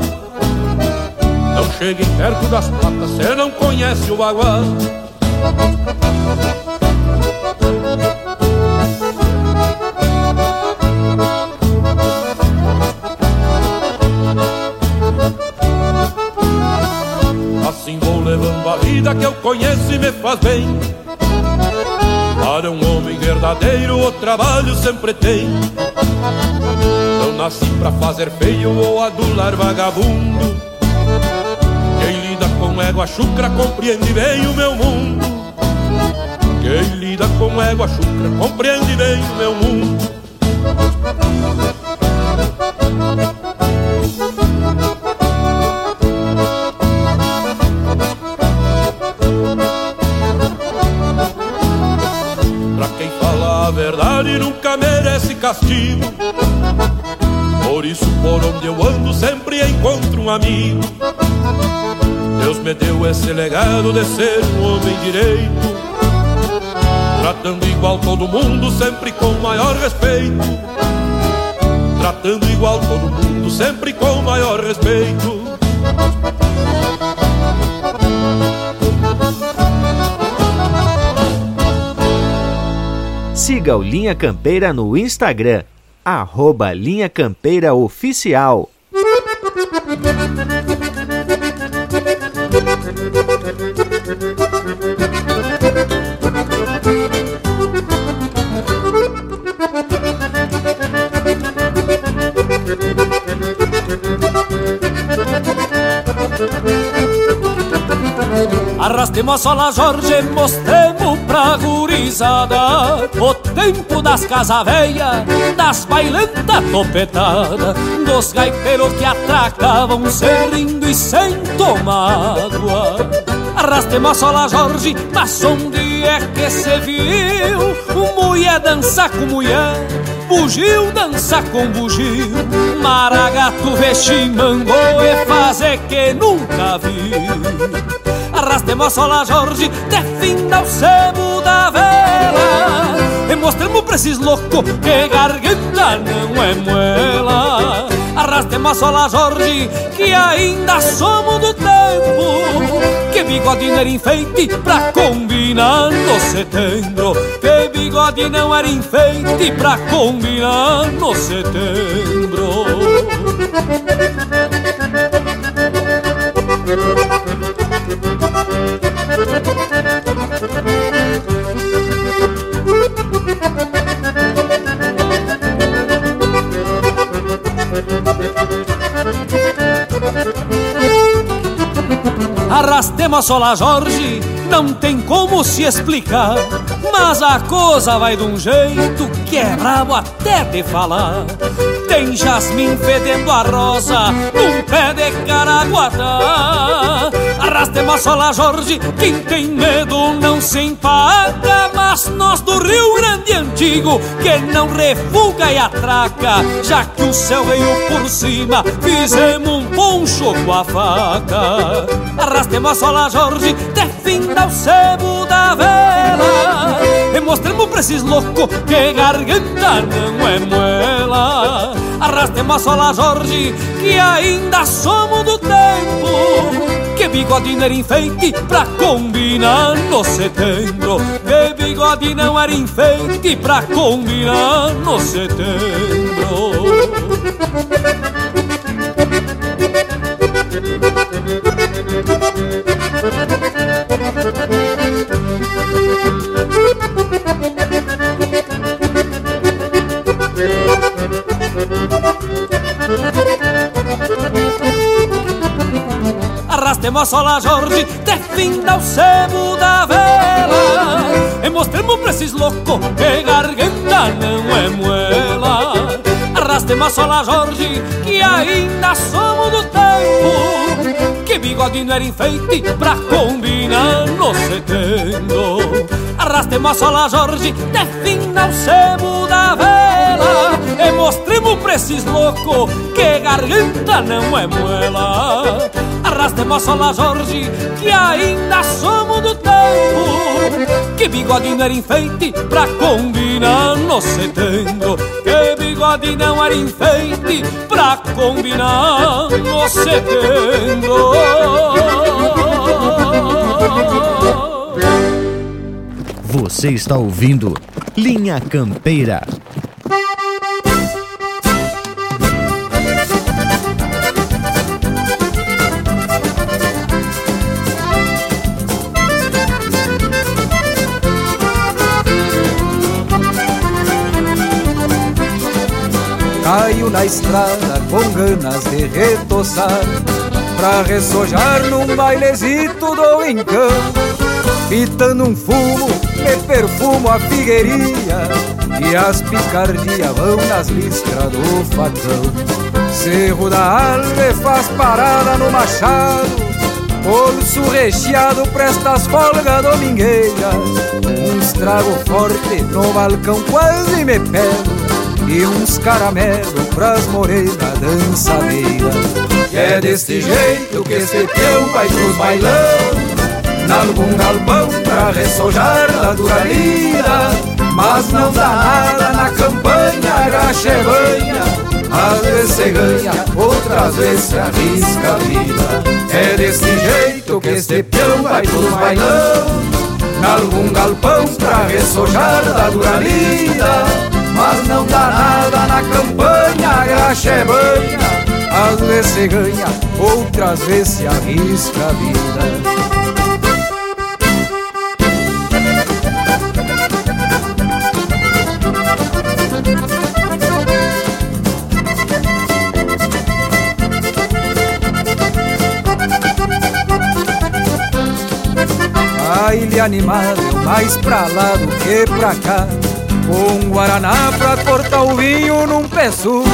Não cheguem perto das patas, cê não conhece o bagual. A vida que eu conheço e me faz bem. Para um homem verdadeiro, o trabalho sempre tem. Não nasci pra fazer feio ou adular vagabundo. Quem lida com égua chucra compreende bem o meu mundo. Quem lida com égua chucra compreende bem o meu mundo. Verdade nunca merece castigo. Por isso, por onde eu ando, sempre encontro um amigo. Deus me deu esse legado de ser um homem direito. Tratando igual todo mundo, sempre com maior respeito. Tratando igual todo mundo, sempre com maior respeito. Siga o Linha Campeira no Instagram, arroba Linha Campeira Oficial. Arrastemos a sola, Jorge, mostremos pra gurizada O tempo das casa velha, das bailantas topetada Dos gaiteiros que atracavam sem rindo e sem tomar água a sola, Jorge, mas onde é que se viu? Mulher dançar com mulher Bugio dança com bugio. Maragato veximangou e fazer que nunca viu Arrastemos a sola Jorge, de finda o sebo da vela. E mostremos pra esses loucos que garganta não é moela Arrastemos a sola Jorge, que ainda somos do tempo. Que bigode não era enfeite pra combinar no setembro. Que bigode não era enfeite pra combinar no setembro Arrastemos a sola Jorge, não tem como se explicar Mas a coisa vai de um jeito que é brabo até de falar. Tem jasmim fedendo a rosa num pé de caraguatá Arrastemos a sola Jorge, quem tem medo não se empaca Mas nós do Rio Grande Antigo, que não refuga e atraca Já que o céu veio por cima, fizemos um poncho com a faca. Arrastemos a sola Jorge, de finda o sebo da vela. E mostremos pra esses loucos que garganta não é moela Arrastemos a sola Jorge, que ainda somos do tempo que bigode não era enfeite pra combinar no setembro. Que bigode não era enfeite pra combinar no setembro Arrastemos a sola Jorge, de finda o sebo da vela. E mostremos pra esses loucos que garganta não é moela Arrastemos a sola Jorge, que ainda somos do tempo. Que bigode não era enfeite pra combinar no setembro Arrastemos a sola Jorge, de finda o sebo da vela. E mostremos pra esses loucos que garganta não é moela Arrastemos a Jorge, que ainda somos do tempo Que bigode não era enfeite pra combinar no setembro Que bigode não era enfeite pra combinar no setembro Você está ouvindo Linha Campeira. Caio na estrada com ganas de retoçar Pra ressojar num bailezito do encanto Pitando um fumo, me perfumo a figueirinha E as picardias vão nas listras do facão. Cerro da Alve faz parada no machado Bolso recheado presta as folgas domingueiras Uns trago forte no balcão quase me pego E uns caramelo pras morenas dançadeiras E é deste jeito que esse peão vai pros bailão Nalgum galpão pra ressojar da dura lida. Mas não dá nada na campanha, graxa banha às vezes se ganha, outras vezes se arrisca a vida. É desse jeito que este peão vai pros bailão Nalgum galpão pra ressojar da dura lida Mas não dá nada na campanha, a graxa é banha Às vezes se ganha, outras vezes se arrisca a vida baile animado, mais pra lá do que pra cá. Um guaraná pra cortar o vinho num pé surdo.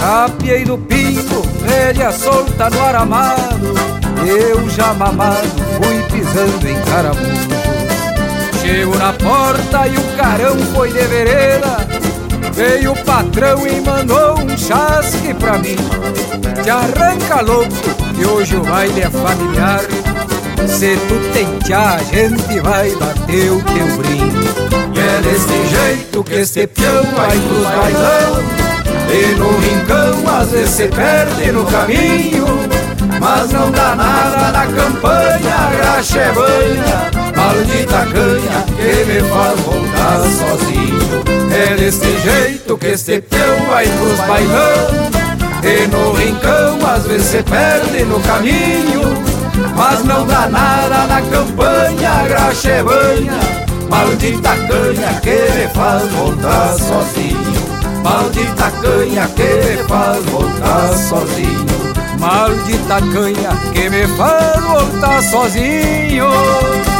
Capiei do pingo, rédea solta no aramado. Eu já mamado, fui pisando em caramujo. Chego na porta e o carão foi de vereda. Veio o patrão e mandou um chasque pra mim. Te arranca louco, que hoje o baile é familiar. Se tu tentear, a gente vai bater o teu brinco. E é desse jeito que esse peão vai pros bailão. E no rincão às vezes se perde no caminho. Mas não dá nada na campanha, a graxa é banha Maldita canha que me faz voltar sozinho É desse jeito que esse peão vai pros bailão E no rincão às vezes se perde no caminho Mas não dá nada na campanha, graxa é banha Maldita canha que me faz voltar sozinho. Maldita canha que me faz voltar sozinho. Maldita canha que me faz voltar sozinho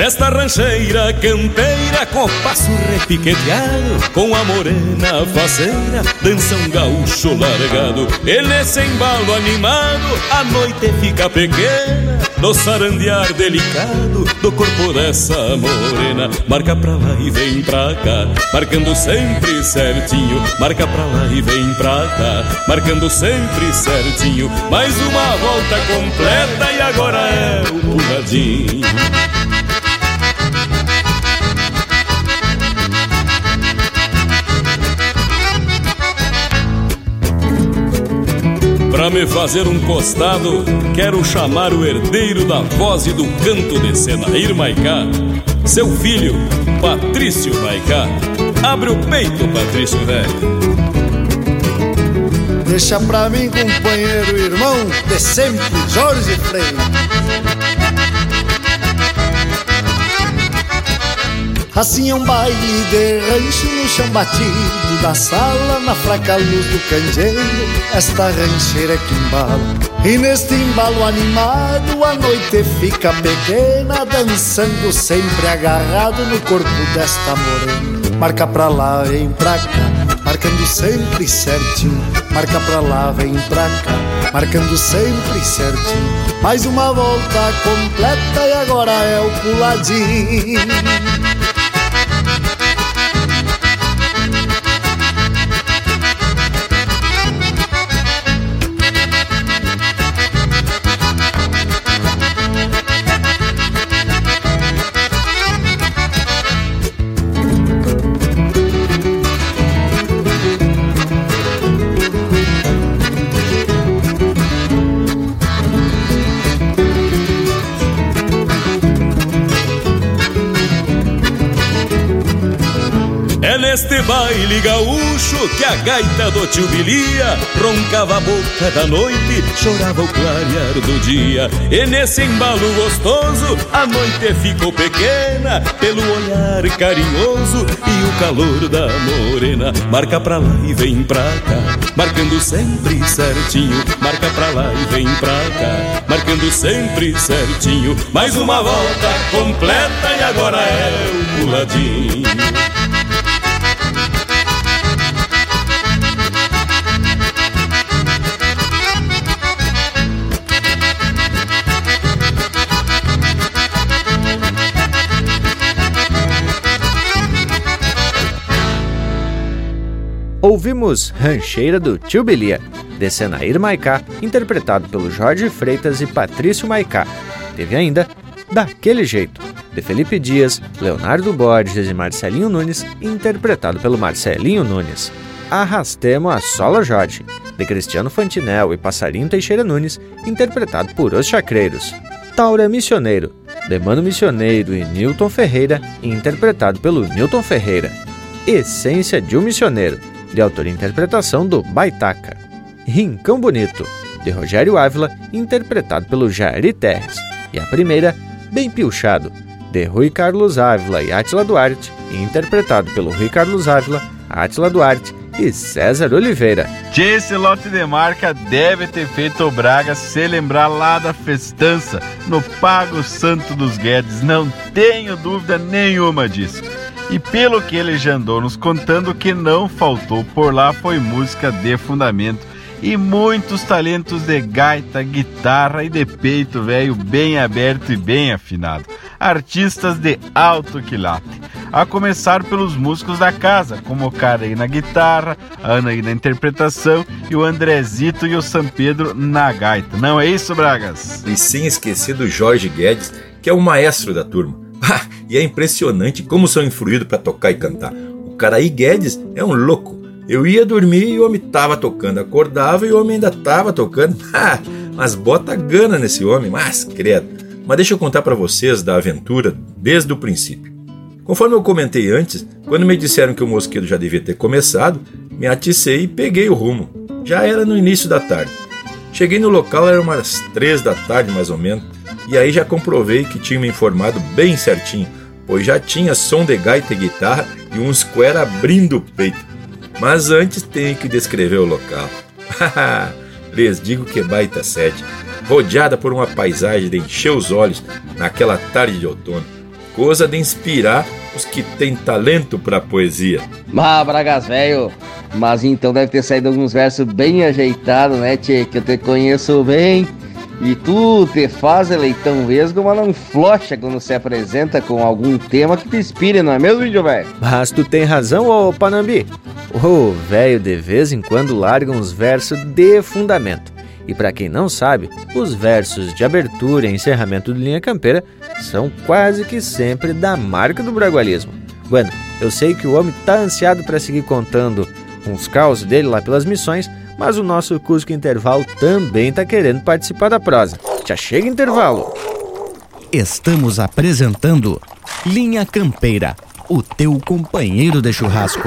Nesta rancheira campeira, com passo repiqueteado, com a morena faceira, dança um gaúcho largado. E nesse embalo animado, a noite fica pequena, no sarandear delicado do corpo dessa morena. Marca pra lá e vem pra cá, marcando sempre certinho. Marca pra lá e vem pra cá, marcando sempre certinho. Mais uma volta completa e agora é o puladinho. Pra me fazer um costado, quero chamar o herdeiro da voz e do canto de Senair Maicá, seu filho, Patrício Maicá. Abre o peito, Patrício velho. Deixa pra mim, companheiro, irmão, de sempre, Jorge Freire. Assim é um baile de rancho no chão batido Da sala na fraca luz do candeeiro Esta rancheira que embala E neste embalo animado A noite fica pequena Dançando sempre agarrado no corpo desta morena. Marca pra lá, vem pra cá Marcando sempre certinho. Marca pra lá, vem pra cá Marcando sempre certinho. Mais uma volta completa E agora é o puladinho baile gaúcho que a gaita do tio Bilia roncava a boca da noite, chorava o clarear do dia. E nesse embalo gostoso a noite ficou pequena pelo olhar carinhoso e o calor da morena. Marca pra lá e vem pra cá, marcando sempre certinho. Marca pra lá e vem pra cá, marcando sempre certinho. Mais uma volta completa e agora é o puladinho. Ouvimos Rancheira do Tio Belia, de Senair Maicá, interpretado pelo Jorge Freitas e Patrício Maicá. Teve ainda Daquele Jeito, de Felipe Dias, Leonardo Borges e Marcelinho Nunes, interpretado pelo Marcelinho Nunes. Arrastemos a Sola Jorge, de Cristiano Fantinel e Passarinho Teixeira Nunes, interpretado por Os Chacreiros. Taura Missioneiro, de Mano Missioneiro e Newton Ferreira, interpretado pelo Newton Ferreira. Essência de um Missioneiro, de autoria e interpretação do Baitaca. Rincão Bonito, de Rogério Ávila, interpretado pelo Jairi Terres. E a primeira, Bem Pilchado, de Rui Carlos Ávila e Átila Duarte, interpretado pelo Rui Carlos Ávila, Átila Duarte e César Oliveira. Esse lote de marca deve ter feito o Braga se lembrar lá da festança no Pago Santo dos Guedes, não tenho dúvida nenhuma disso. E pelo que ele já andou nos contando, o que não faltou por lá foi música de fundamento e muitos talentos de gaita, guitarra e de peito velho bem aberto e bem afinado. Artistas de alto quilate. A começar pelos músicos da casa, como o Carei na guitarra, a Ana aí na interpretação e o Andrezito e o São Pedro na gaita. Não é isso, Bragas? E sem esquecer do Jorge Guedes, que é o maestro da turma. E é impressionante como são influídos para tocar e cantar. O Caraí Guedes é um louco eu ia dormir e o homem tava tocando. Acordava e o homem ainda tava tocando. mas bota gana nesse homem, mas credo. Mas deixa eu contar para vocês da aventura desde o princípio. Conforme eu comentei antes, quando me disseram que o mosquito já devia ter começado, me aticei e peguei o rumo. Já era no início da tarde. Cheguei no local, era umas três da tarde mais ou menos, e aí já comprovei que tinha me informado bem certinho, pois já tinha som de gaita e guitarra e um square abrindo o peito. Mas antes tenho que descrever o local. Lhes digo que baita sede, rodeada por uma paisagem de encher os olhos naquela tarde de outono, coisa de inspirar os que têm talento para poesia. Mas, Bragas velho, mas então deve ter saído alguns versos bem ajeitados, né, Tchê? Que eu te conheço bem. E tu te faz leitão vesgo, mas não flocha quando se apresenta com algum tema que te inspire, não é mesmo, índio velho? Mas tu tem razão, ô Panambi. O velho de vez em quando larga uns versos de fundamento. E para quem não sabe, os versos de abertura e encerramento do Linha Campeira são quase que sempre da marca do bragualismo. Bueno, eu sei que o homem tá ansiado para seguir contando uns causos dele lá pelas missões, mas o nosso Cusco Intervalo também está querendo participar da prosa. Já chega intervalo! Estamos apresentando Linha Campeira, o teu companheiro de churrasco.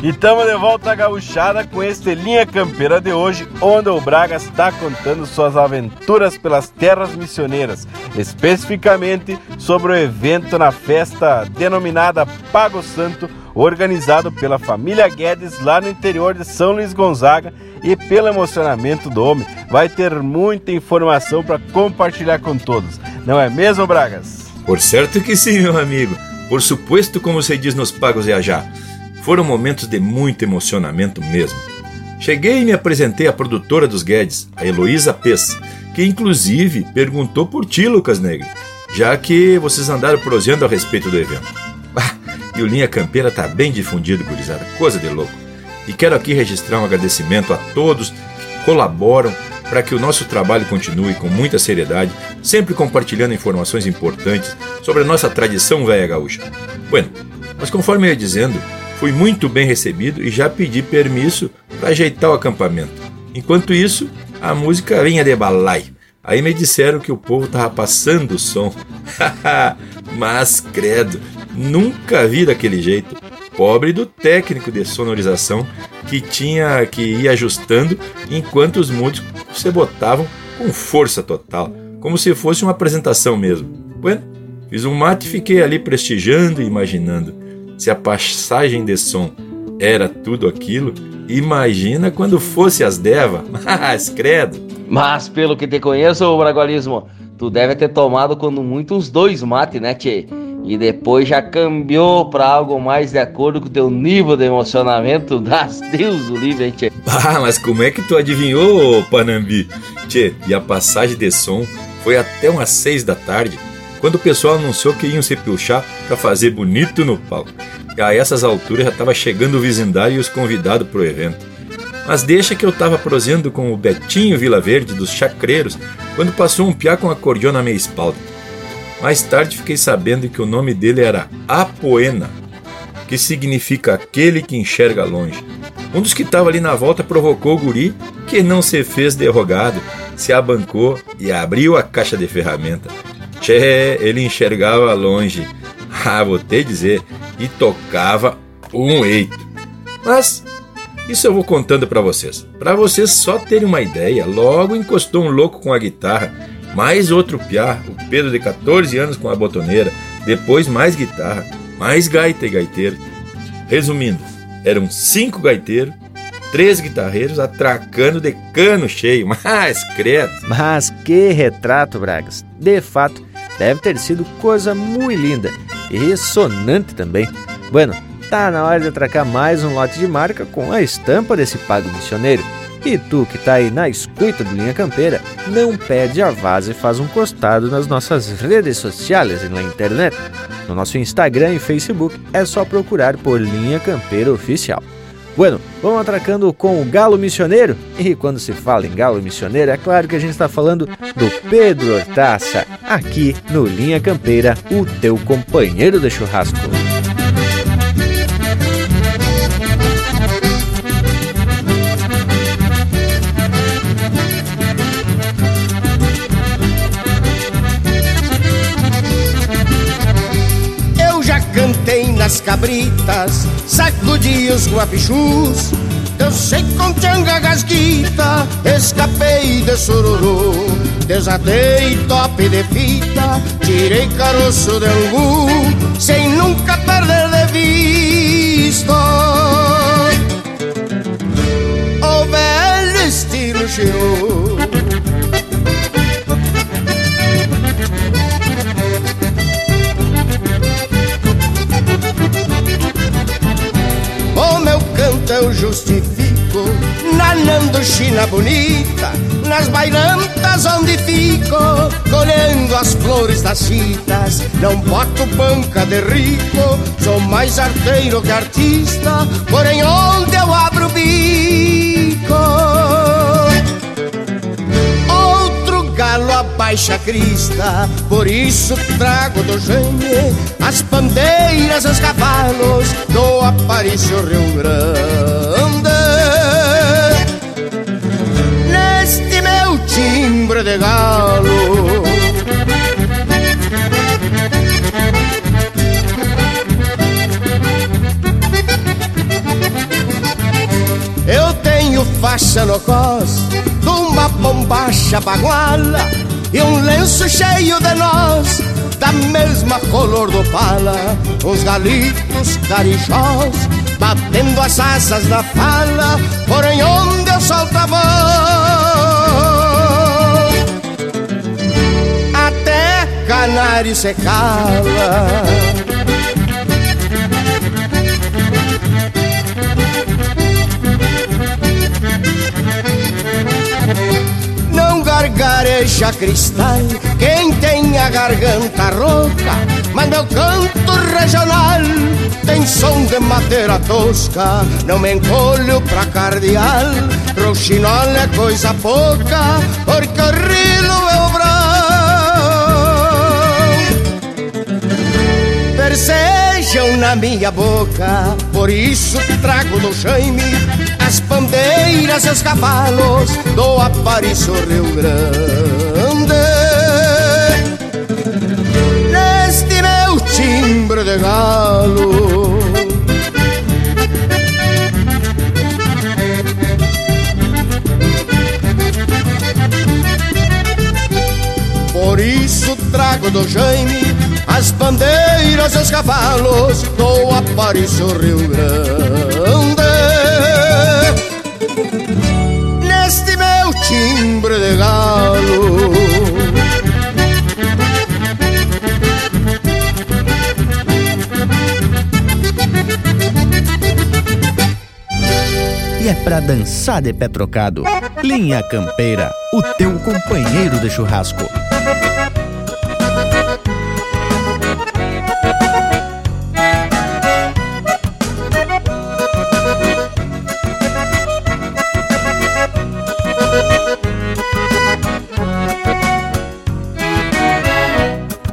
E de volta à gauchada com este Linha Campeira de hoje, onde o Braga está contando suas aventuras pelas terras missioneiras, especificamente sobre o evento na festa denominada Pago Santo, organizado pela família Guedes lá no interior de São Luís Gonzaga e pelo emocionamento do homem, vai ter muita informação para compartilhar com todos. Não é mesmo, Bragas? Por certo que sim, meu amigo. Por suposto, como se diz nos Pagos Viajar. Foram momentos de muito emocionamento mesmo. Cheguei e me apresentei à produtora dos Guedes, a Heloísa Pes, que inclusive perguntou por ti, Lucas Negre, já que vocês andaram proseando a respeito do evento. Ah, e o Linha Campeira tá bem difundido, gurizada, coisa de louco. E quero aqui registrar um agradecimento a todos que colaboram para que o nosso trabalho continue com muita seriedade, sempre compartilhando informações importantes sobre a nossa tradição velha gaúcha. Bueno, mas conforme eu ia dizendo, fui muito bem recebido e já pedi permisso para ajeitar o acampamento. Enquanto isso, a música vinha de balai. Aí me disseram que o povo tava passando o som. Mas credo, nunca vi daquele jeito. Pobre do técnico de sonorização que tinha que ir ajustando enquanto os músicos se botavam com força total, como se fosse uma apresentação mesmo. Bueno, fiz um mate e fiquei ali prestigiando e imaginando. Se a passagem de som era tudo aquilo, imagina quando fosse as deva. Mas credo. Mas pelo que te conheço, Bragualismo, tu deve ter tomado quando muito os dois mate, né, tchê? E depois já cambiou para algo mais de acordo com o teu nível de emocionamento das Deus o livre, hein, tchê? Ah, mas como é que tu adivinhou, Panambi? Tchê, e a passagem de som foi até umas seis da tarde, quando o pessoal anunciou que iam se pilchar para fazer bonito no palco. E a essas alturas já estava chegando o vizindário e os convidados pro evento. Mas deixa que eu tava prosendo com o Betinho Vila Verde dos Chacreiros quando passou um piá com acordeão na minha espalda. Mais tarde fiquei sabendo que o nome dele era Apoena, que significa aquele que enxerga longe. Um dos que estava ali na volta provocou o guri, que não se fez derrogado, se abancou e abriu a caixa de ferramenta. Tchê, ele enxergava longe. Ah, vou te dizer, e tocava um eito. Mas isso eu vou contando para vocês. Para vocês só terem uma ideia, logo encostou um louco com a guitarra, mais outro piá, o Pedro de 14 anos com a botoneira, depois mais guitarra, mais gaita e gaiteiro. Resumindo, eram cinco gaiteiros, três guitarreiros atracando de cano cheio, mas credo. Mas que retrato, Bragas. De fato, deve ter sido coisa muito linda e ressonante também. Bueno, tá na hora de atracar mais um lote de marca com a estampa desse pago missioneiro. E tu que tá aí na escuta do Linha Campeira, não perde a vaza e faz um costado nas nossas redes sociais e na internet. No nosso Instagram e Facebook é só procurar por Linha Campeira Oficial. Bueno, vamos atracando com o Galo Missioneiro. E quando se fala em Galo Missioneiro, é claro que a gente está falando do Pedro Hortaça, aqui no Linha Campeira, o teu companheiro de churrasco. Nas cabritas, sacudi os guapichus. Eu sei com tchanga gasguita, escapei de sururu. Desatei top de fita, tirei caroço de angu, sem nunca perder de vista. O velho estilo cheirou. Eu justifico Nanando China bonita Nas bailantas onde fico Colhendo as flores das citas. Não boto banca de rico Sou mais arteiro que artista Porém onde eu abro o bico? Outro galo abaixa a crista. Por isso trago do gênio As bandeiras, os cavalos Do Aparício Rio Grande. Neste meu timbre de galo Eu tenho faixa no cos De uma bombacha baguala E um lenço cheio de nós Da mesma color do pala Os galitos carijós Batendo as asas na fala Porém onde eu solto a voz? Até canário se cala gargareja cristal quem tem a garganta rouca, mas meu canto regional tem som de madeira tosca. Não me encolho pra cardeal, roxinol é coisa pouca, porque o rilo é o brão. Na minha boca, por isso trago do Jaime bandeiras e os cavalos do Aparício Rio Grande. Neste meu timbre de galo. Por isso trago do Jaime as bandeiras e os cavalos do Aparício Rio Grande. Dançar de pé trocado. Linha Campeira, o teu companheiro de churrasco.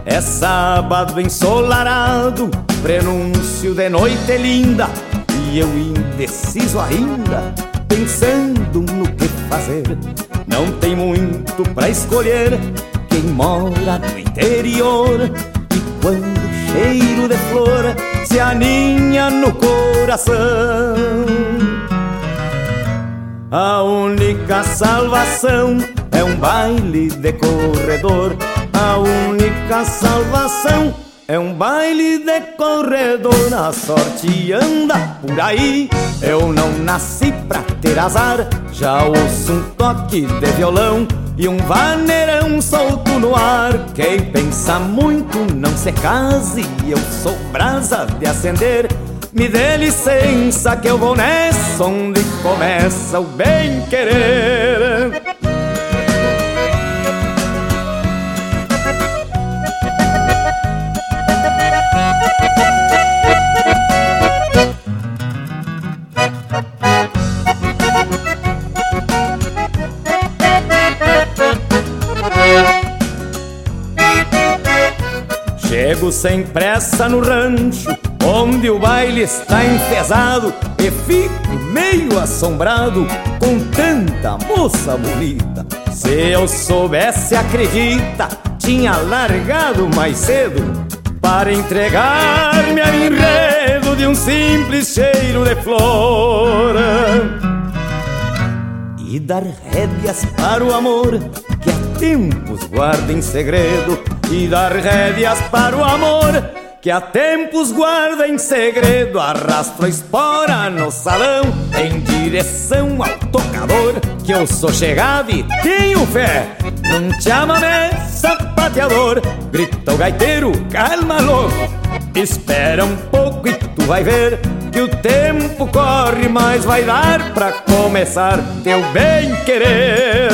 É sábado ensolarado, prenúncio de noite linda, e eu indeciso ainda, pensando no que fazer. Não tem muito pra escolher quem mora no interior, e quando o cheiro de flor se aninha no coração. A única salvação é um baile de corredor. A única salvação é um baile de corredor. A sorte anda por aí. Eu não nasci pra ter azar. Já ouço um toque de violão e um vaneirão solto no ar. Quem pensa muito não se case. Eu sou brasa de acender. Me dê licença que eu vou nessa onde começa o bem querer. Chego sem pressa no rancho, onde o baile está enfesado, e fico meio assombrado com tanta moça bonita. Se eu soubesse, acredita, tinha largado mais cedo para entregar-me ao enredo de um simples cheiro de flor e dar rédeas para o amor que há tempos guarda em segredo e dar rédeas para o amor que há tempos guarda em segredo. Arrastro a espora no salão em direção ao tocador. Que eu sou chegado e tenho fé. Não te chamamé, sapateador. Grita o gaiteiro, calma louco. Espera um pouco e tu vai ver que o tempo corre, mas vai dar pra começar teu bem querer.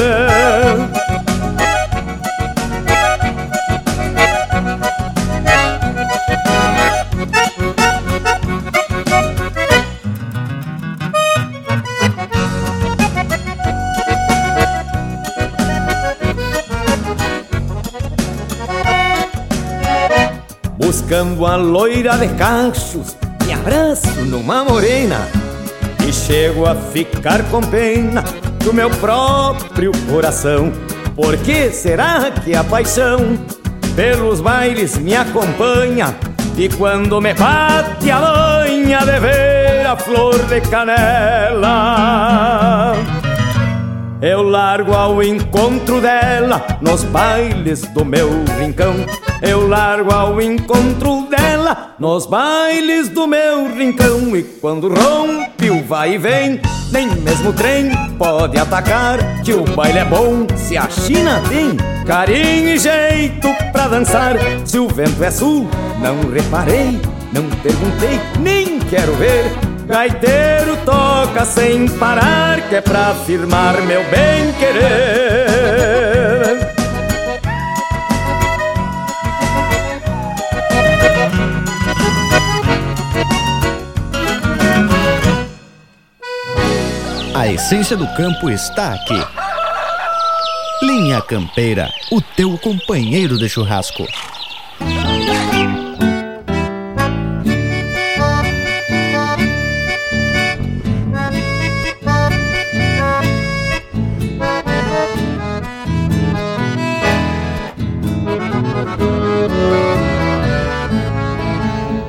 Buscando a loira de cachos, me abraço numa morena e chego a ficar com pena do meu próprio coração. Por que será que a paixão pelos bailes me acompanha? E quando me bate a manha de ver a flor de canela, eu largo ao encontro dela nos bailes do meu rincão. Eu largo ao encontro dela nos bailes do meu rincão. E quando rompe o vai e vem, nem mesmo o trem pode atacar. Que o baile é bom se a China tem carinho e jeito pra dançar. Se o vento é sul, não reparei, não perguntei, nem quero ver. Gaiteiro toca sem parar, que é pra afirmar meu bem querer. A essência do campo está aqui. Linha Campeira, o teu companheiro de churrasco.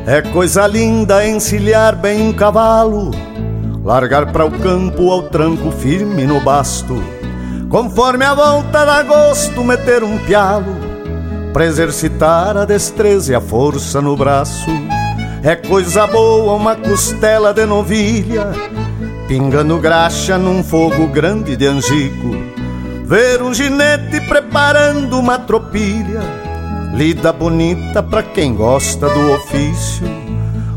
É coisa linda encilhar bem um cavalo, largar para o campo ao tranco firme no basto, conforme a volta dá gosto meter um pialo, pra exercitar a destreza e a força no braço. É coisa boa uma costela de novilha, pingando graxa num fogo grande de angico, ver um ginete preparando uma tropilha. Lida bonita pra quem gosta do ofício.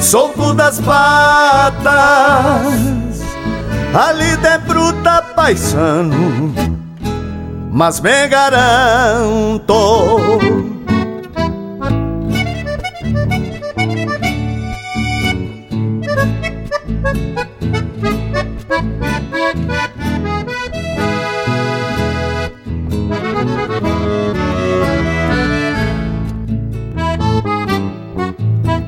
solto das patas, ali de bruta paisano, mas me garanto.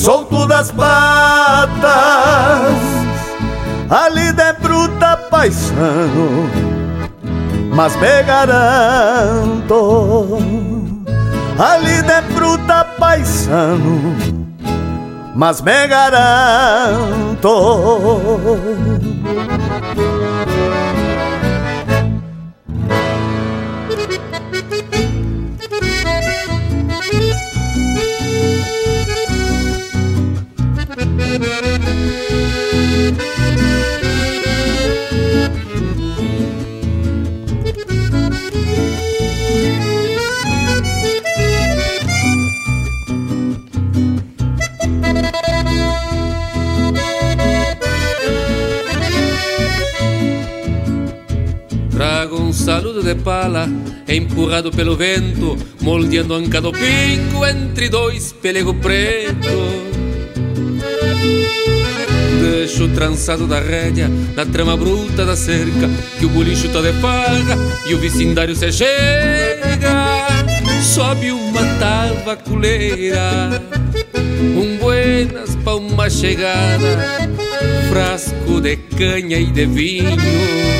solto das patas, ali de bruta paisano, mas me garanto, ali de bruta paisano, mas me garanto. Saludo de pala, empurrado pelo vento, moldeando anca do pingo entre dois pelego preto. Deixo trançado da rédea na trama bruta da cerca Que o bolicho tá de farra e o vecindário se chega Sobe uma tabaculeira Um buenas pra uma chegada Frasco de canha e de vinho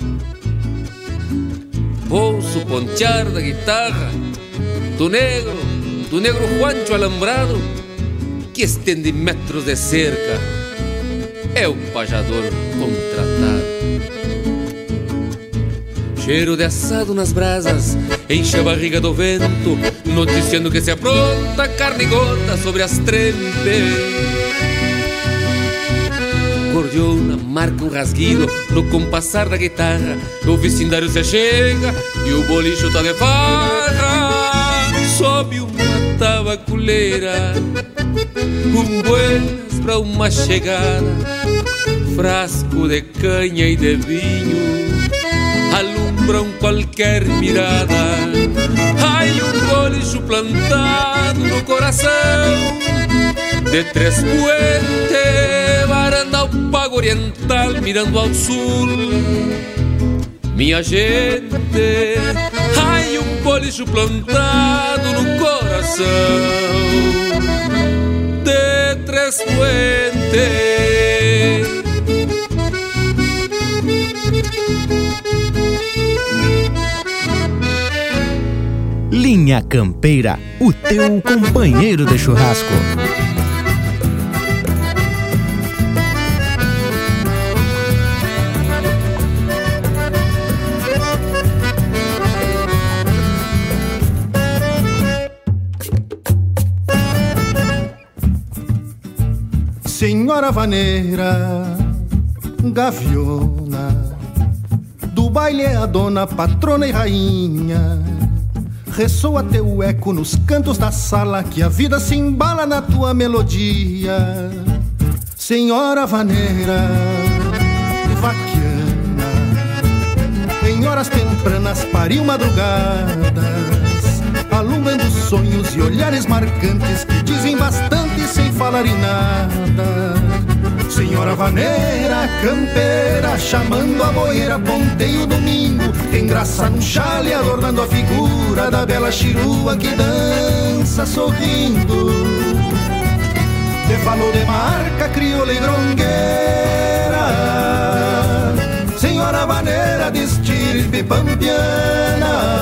Ouço pontear da guitarra do negro, do negro Juancho alambrado que estende metros de cerca é o pajador contratado. Cheiro de assado nas brasas enche a barriga do vento, noticiando que se apronta carne gorda sobre as trempes. Gordiona marca um rasguido no compassar da guitarra, o vecindário se chega e o bolicho tá de farra. Sobe uma tabaculeira um buenas pra uma chegada, frasco de canha e de vinho, alum deslumbram qualquer mirada. Ai, um bolicho plantado no coração de Três Puentes, varanda pago oriental, mirando ao sul. Minha gente, ai, um bolicho plantado no coração de Três Puentes. Linha Campeira, o teu companheiro de churrasco. Senhora vaneira, gaviona, do baile é a dona, patrona e rainha. Ressoa teu eco nos cantos da sala, que a vida se embala na tua melodia. Senhora vaneira, vaquiana, em horas tempranas pariu madrugadas, alumbrando sonhos e olhares marcantes que dizem bastante sem falar em nada. Senhora vaneira, campeira, chamando a boeira, ponteio domingo, tem graça no chale, adornando a figura da bela chirua que dança sorrindo. Te falou de marca, crioula e grongueira, Senhora vaneira de estirpe pampiana.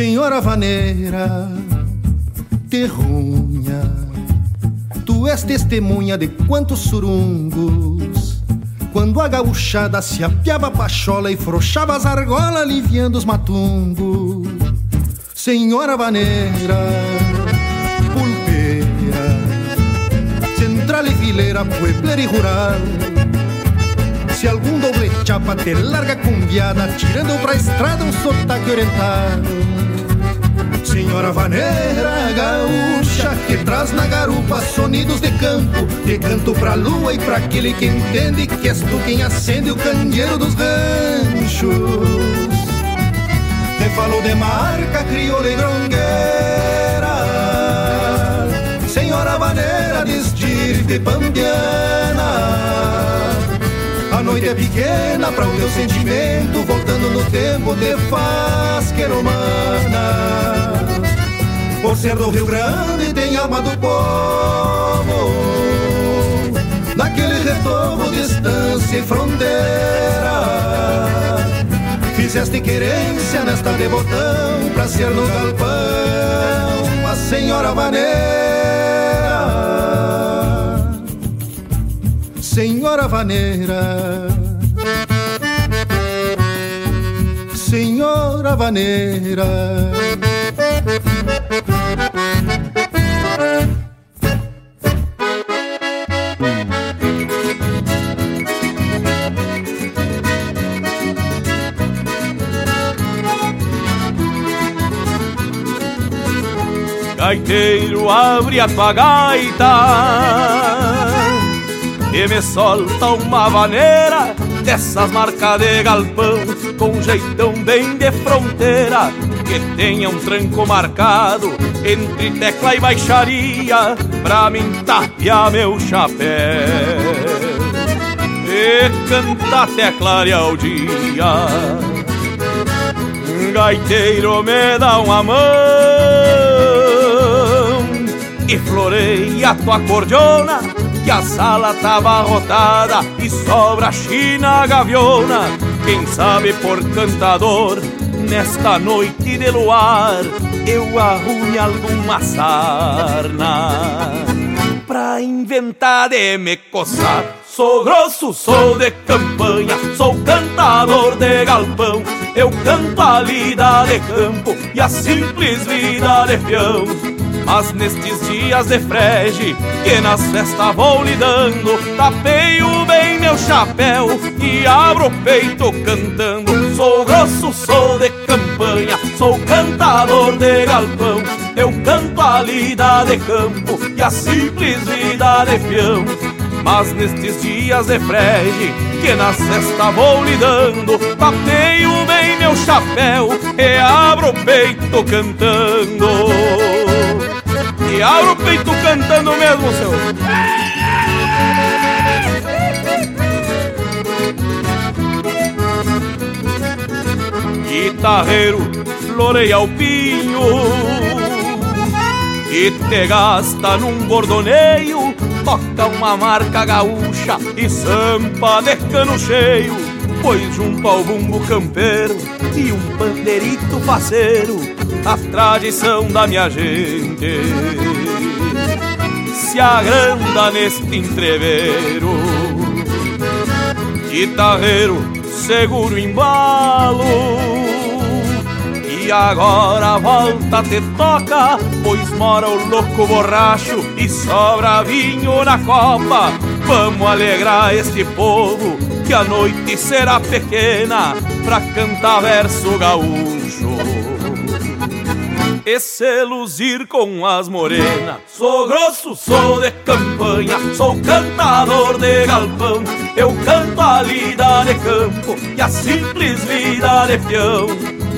Senhora vaneira, terrunha, tu és testemunha de quantos surungos. Quando a gauchada se apiava a pachola e frouxava as argolas, aliviando os matungos. Senhora vaneira, pulpeira, central e fileira, puebler e rural. Se algum doble chapa te larga cumbiada, tirando pra estrada um sotaque oriental. Senhora vaneira gaúcha que traz na garupa sonidos de campo, de canto pra lua e pra aquele que entende que és tu quem acende o candeeiro dos ranchos. Te falou de marca, crioula e grongueira, Senhora vaneira de estirpe pambiana. A noite é pequena para o teu sentimento, voltando no tempo te faz que humana. Por ser do Rio Grande tem alma do povo, naquele retorno, distância e fronteira. Fizeste querência nesta de botão, pra ser no galpão a senhora vaneira. Senhora vaneira, Senhora vaneira. Gaiteiro, abre a tua gaita e me solta uma vaneira dessas marcas de galpão com jeitão bem de fronteira que tenha um tranco marcado entre tecla e baixaria pra mim tapear meu chapéu e cantar até clarear o dia. Gaiteiro me dá uma mão e floreia tua cordiona que a sala tava rotada e sobra China gaviona. Quem sabe por cantador, nesta noite de luar, eu arrume alguma sarna pra inventar de me coçar. Sou grosso, sou de campanha, sou cantador de galpão. Eu canto a lida de campo e a simples vida de peão. Mas nestes dias de frege, que nas festas vou lidando, tapeio bem meu chapéu e abro o peito cantando. Sou grosso, sou de campanha, sou cantador de galpão. Eu canto a lida de campo e a simples vida de peão. Mas nestes dias de frege, que na cesta vou lidando, tapeio bem meu chapéu e abro o peito cantando. E abro o peito cantando mesmo, seu. Guitarreiro, floreia o pinho. E te gasta num bordoneio. Toca uma marca gaúcha e sampa de cano cheio Pois junto ao bumbo campeiro e um pandeirito faceiro A tradição da minha gente. Se agranda neste entreveiro Guitarreiro, seguro embalo E agora volta te toca Pois mora o louco borracho E sobra vinho na copa Vamos alegrar este povo Que a noite será pequena Pra cantar verso gaúcho e se luzir com as morenas. Sou grosso, sou de campanha, sou cantador de galpão. Eu canto a lida de campo e a simples vida de peão.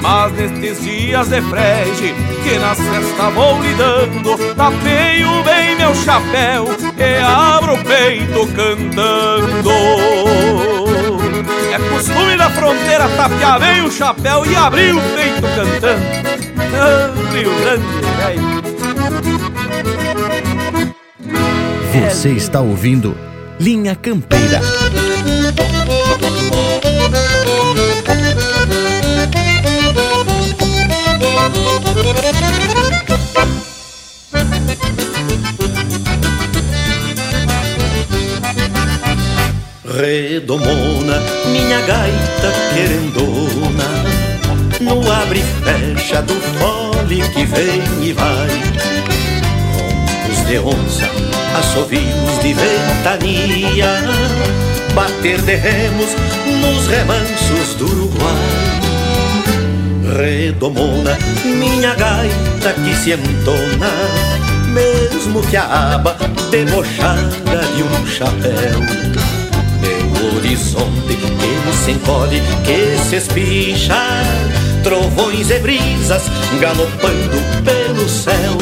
Mas nestes dias de frege, que nas festas vou lidando, tapeio bem meu chapéu e abro o peito cantando. É costume da fronteira tapear bem o chapéu e abrir o peito cantando. Ah, Rio Grande, velho. Você está ouvindo Linha Campeira. Redomona, minha gaita querendona. No abre e fecha do fole que vem e vai. Roncos de onça, assovios de ventania. Bater de remos nos remansos do Uruguai Redomona, minha gaita que se entona Mesmo que a aba debochada de um chapéu. Horizonte que se encolhe, que se espicha Trovões e brisas galopando pelo céu.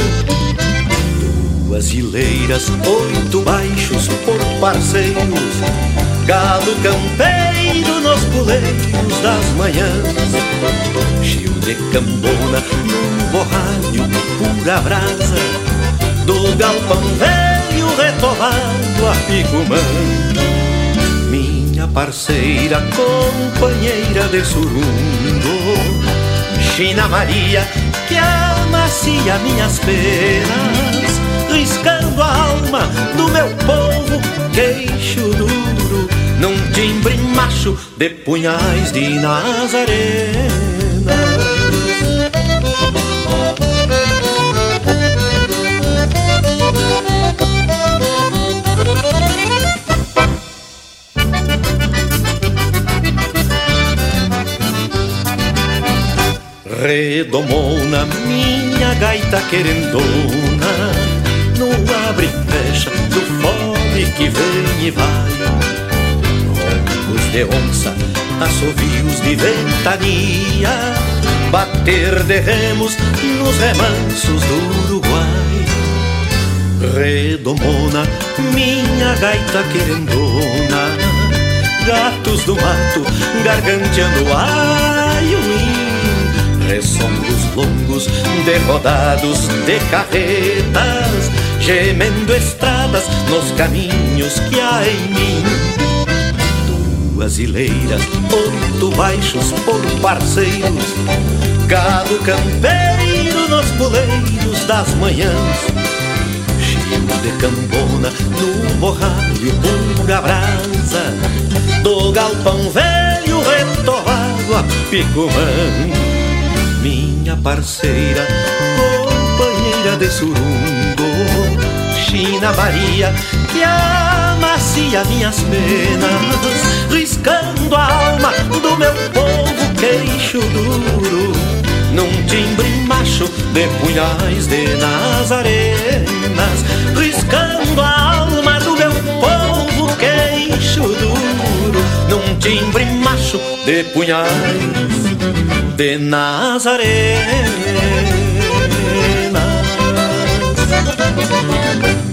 Duas hileiras, oito baixos por parceiros Galo campeiro nos puleiros das manhãs. Gil de cambona num borralho pura brasa. Do galpão velho retovado a picumã minha parceira, companheira de surungo, China Maria, que amacia minhas penas, riscando alma do meu povo, queixo duro, num timbre macho de punhais de Nazarena. Redomona, minha gaita querendona No abre e fecha do fome que vem e vai Roncos de onça, assovios de ventania Bater de remos nos remansos do Uruguai redomona, minha gaita querendona. Gatos do mato, garganteando aiuim, ressongos longos de rodados de carretas, gemendo estradas nos caminhos que há em mim. Duas hileiras, oito baixos por parceiros, gado campeiro nos puleiros das manhãs. De cambona no borralho pura brasa. Do galpão velho retorrado a picumã minha parceira companheira de surungo China Maria que amacia minhas penas riscando a alma do meu povo queixo duro num timbre macho de punhais de nazarenas, riscando a alma do meu povo queixo duro, num timbre macho de punhais de nazarenas.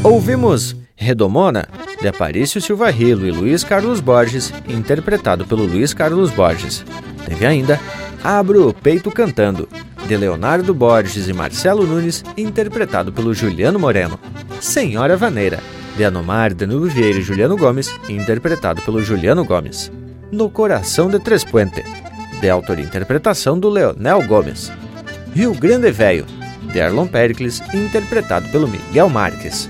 Ouvimos Redomona, de Aparício Silva Rilo e Luiz Carlos Borges, interpretado pelo Luiz Carlos Borges. Teve ainda Abro o Peito Cantando, de Leonardo Borges e Marcelo Nunes, interpretado pelo Juliano Moreno. Senhora Vaneira, de Anomar Danilo Vieira e Juliano Gomes, interpretado pelo Juliano Gomes. No Coração de Puente, de autor e interpretação do Leonel Gomes. Rio Grande Velho, de Arlon Pericles, interpretado pelo Miguel Marques.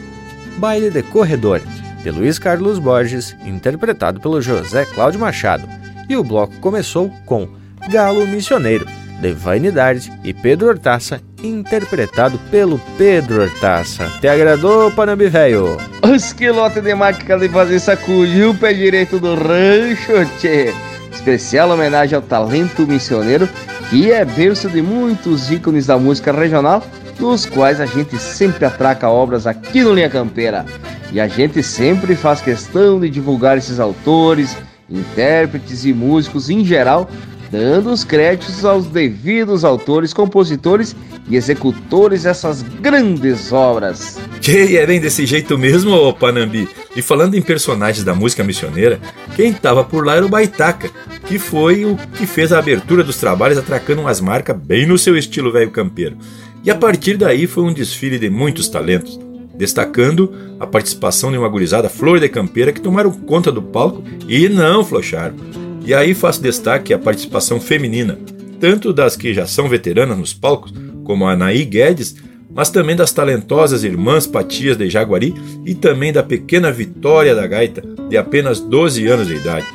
Baile de Corredor, de Luiz Carlos Borges, interpretado pelo José Cláudio Machado. E o bloco começou com Galo Missioneiro, de Vainidade e Pedro Hortaça, interpretado pelo Pedro Hortaça. Te agradou, Panambi Velho? Os quilotes de máquina de fazer sacudir o pé direito do rancho, tchê. Especial homenagem ao talento missioneiro, que é berço de muitos ícones da música regional, dos quais a gente sempre atraca obras aqui no Linha Campeira. E a gente sempre faz questão de divulgar esses autores, intérpretes e músicos em geral dando os créditos aos devidos autores, compositores e executores dessas grandes obras. Que é bem desse jeito mesmo, ô Panambi. E falando em personagens da música missioneira, quem estava por lá era o Baitaca, que foi o que fez a abertura dos trabalhos atracando umas marcas bem no seu estilo velho campeiro. E a partir daí foi um desfile de muitos talentos, destacando a participação de uma gurizada flor de campeira que tomaram conta do palco e não flocharam. E aí faço destaque a participação feminina, tanto das que já são veteranas nos palcos, como a Anaí Guedes, mas também das talentosas irmãs Patias de Jaguari e também da pequena Vitória da Gaita, de apenas 12 anos de idade.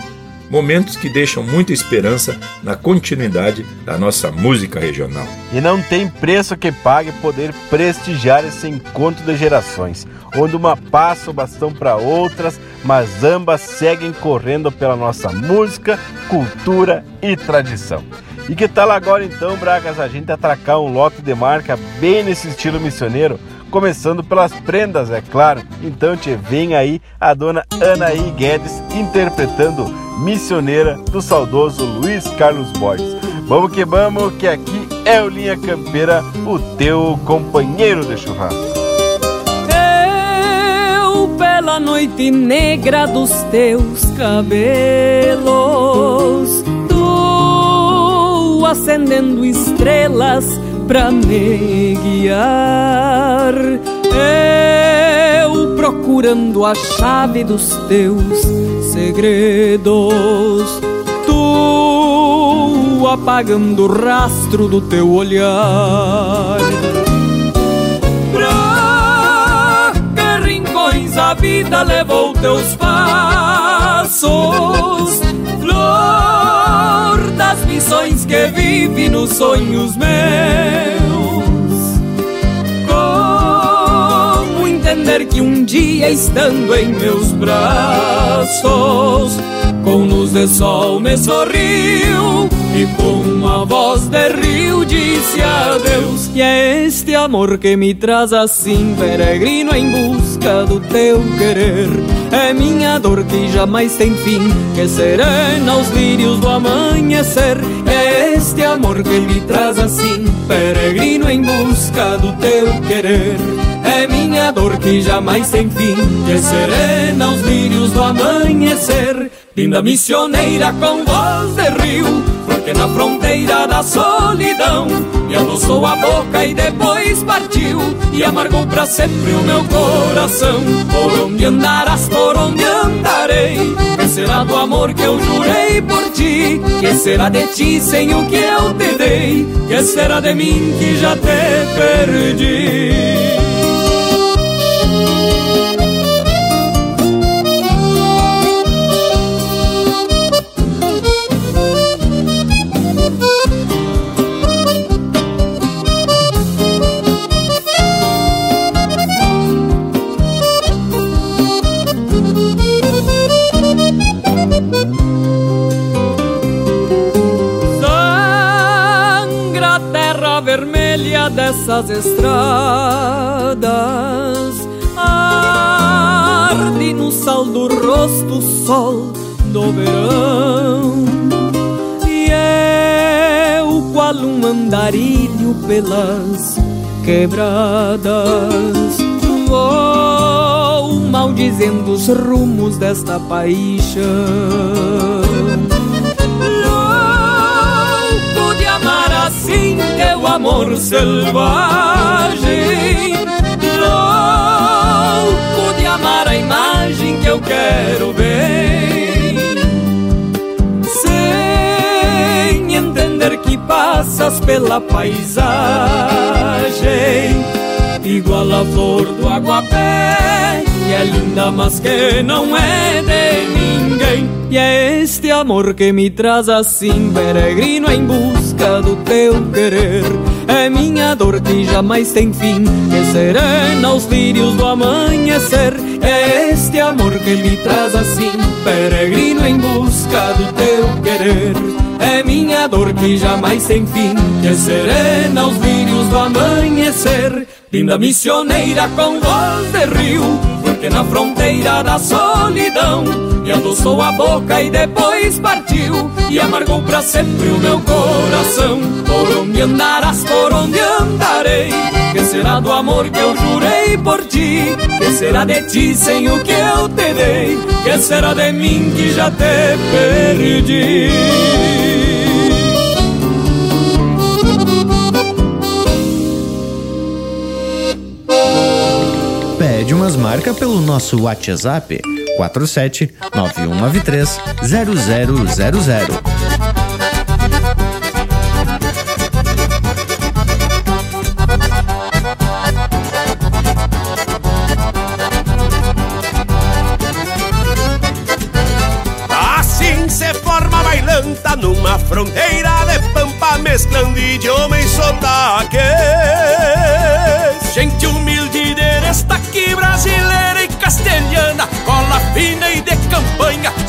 Momentos que deixam muita esperança na continuidade da nossa música regional. E não tem preço que pague poder prestigiar esse encontro de gerações, onde uma passa o bastão para outras, mas ambas seguem correndo pela nossa música, cultura e tradição. E que tal agora então, Bragas, a gente atracar um lote de marca bem nesse estilo missioneiro? Começando pelas prendas, é claro. Então te vem aí a dona Anaí Guedes interpretando Missioneira do saudoso Luiz Carlos Borges. Vamos que vamos, que aqui é o Linha Campeira, o teu companheiro de churrasco pela noite negra dos teus cabelos, tu acendendo estrelas pra me guiar. Eu procurando a chave dos teus segredos, tu apagando o rastro do teu olhar. Vida levou teus passos, flor das missões que vive nos sonhos meus. Como entender que um dia estando em meus braços, com luz de sol me sorriu e com a voz de rio disse adeus. E é este amor que me traz assim, peregrino em busca do teu querer. É minha dor que jamais tem fim, que serena os lírios do amanhecer. É este amor que me traz assim, peregrino em busca do teu querer. É minha dor que jamais tem fim, que serena os lírios do amanhecer. Linda missioneira com voz de rio, na fronteira da solidão me adoçou a boca e depois partiu e amargou para sempre o meu coração. Por onde andarás, por onde andarei? Que será do amor que eu jurei por ti? Que será de ti sem o que eu te dei? Que será de mim que já te perdi? Dessas estradas arde no sal do rosto o sol do verão. E eu qual um andarilho pelas quebradas vou maldizendo os rumos desta paixão amor selvagem Louco de amar a imagem que eu quero ver. Sem entender que passas pela paisagem Igual a flor do aguapé Que é linda mas que não é de ninguém. E é este amor que me traz assim Peregrino em busca do teu querer É minha dor que jamais tem fim. Que serena os lírios do amanhecer. É este amor que me traz assim Peregrino em busca do teu querer. É minha dor que jamais tem fim, que serena os lírios do amanhecer. Linda missioneira com voz de rio, porque na fronteira da solidão me adoçou a boca e depois partiu e amargou para sempre o meu coração. Por onde andarás, por onde andarei? Que será do amor que eu jurei por ti? Que será de ti sem o que eu te dei? Que será de mim que já te perdi? Pede umas marcas pelo nosso WhatsApp 47 9193 0000.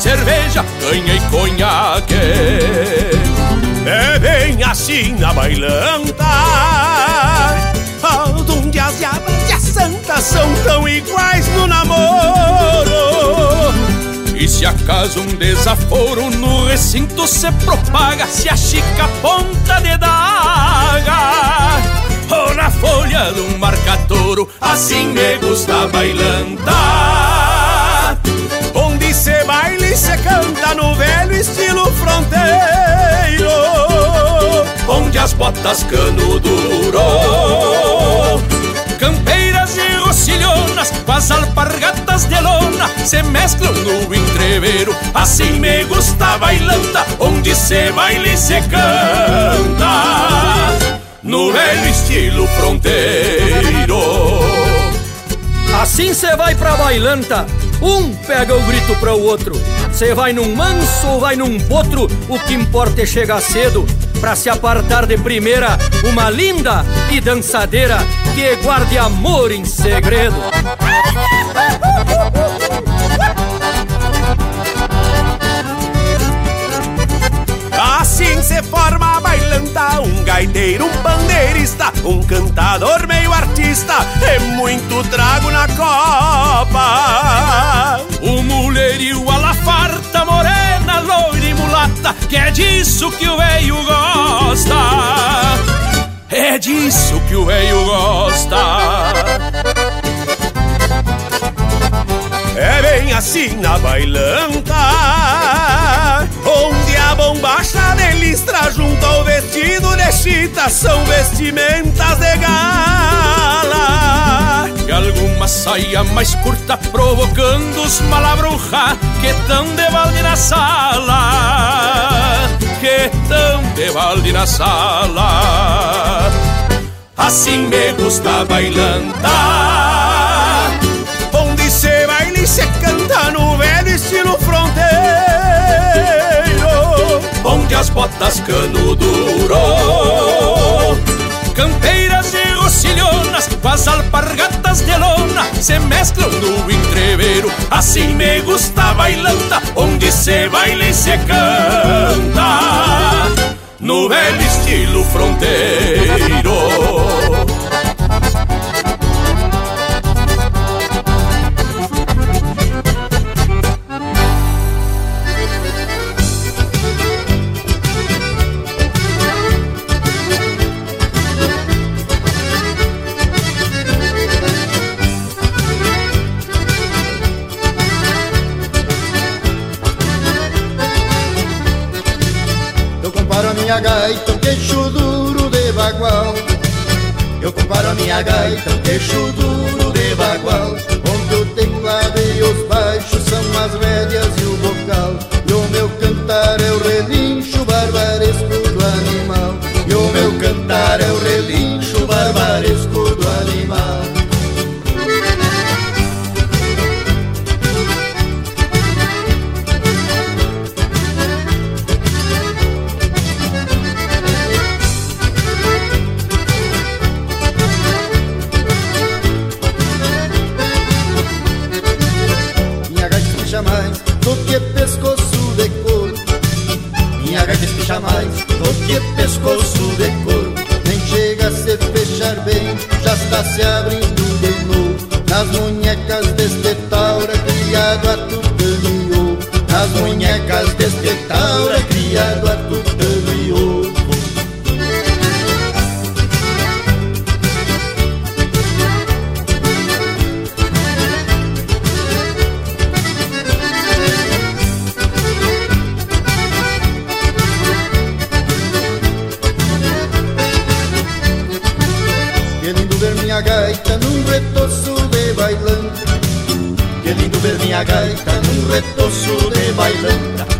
Cerveja, canha e conhaque. É bem assim na bailanta, onde as diabas e as santas são tão iguais no namoro. E se acaso um desaforo no recinto se propaga, se a ponta de daga ou na folha de um assim me gusta bailanta. Canta no velho estilo fronteiro, onde as botas cano duro, campeiras e rocilhonas com as alpargatas de lona se mesclam no entreveiro, assim me gusta bailanta, onde se baile e se canta. No velho estilo fronteiro. Assim cê vai pra bailanta, um pega o grito para o outro. Cê vai num manso ou vai num potro, o que importa é chegar cedo. Pra se apartar de primeira, uma linda e dançadeira que guarde amor em segredo. Assim se forma Um gaiteiro, um pandeirista Um cantador meio artista É muito trago na copa. O mulherio a la farta Morena, loira e mulata Que é disso que o veio gosta. É disso que o veio gosta assim na bailanta. Onde a bombacha de listra junto ao vestido de chita São vestimentas de gala. E alguma saia mais curta provocando os malabruja Que tão de balde na sala Que tão de balde na sala. Assim me gusta bailantar Onde se baila e se canta no velho estilo fronteiro. Onde as botas cano duro Campeiras e rocilhonas com as alpargatas de lona Se mesclam no entreveiro. Assim me gusta bailanta Onde se baila e se canta. No velho estilo fronteiro. Eu comparo a minha gaita um queixo duro gaita num retoço de bailanta Que lindo ver minha gaita num retoço de bailanta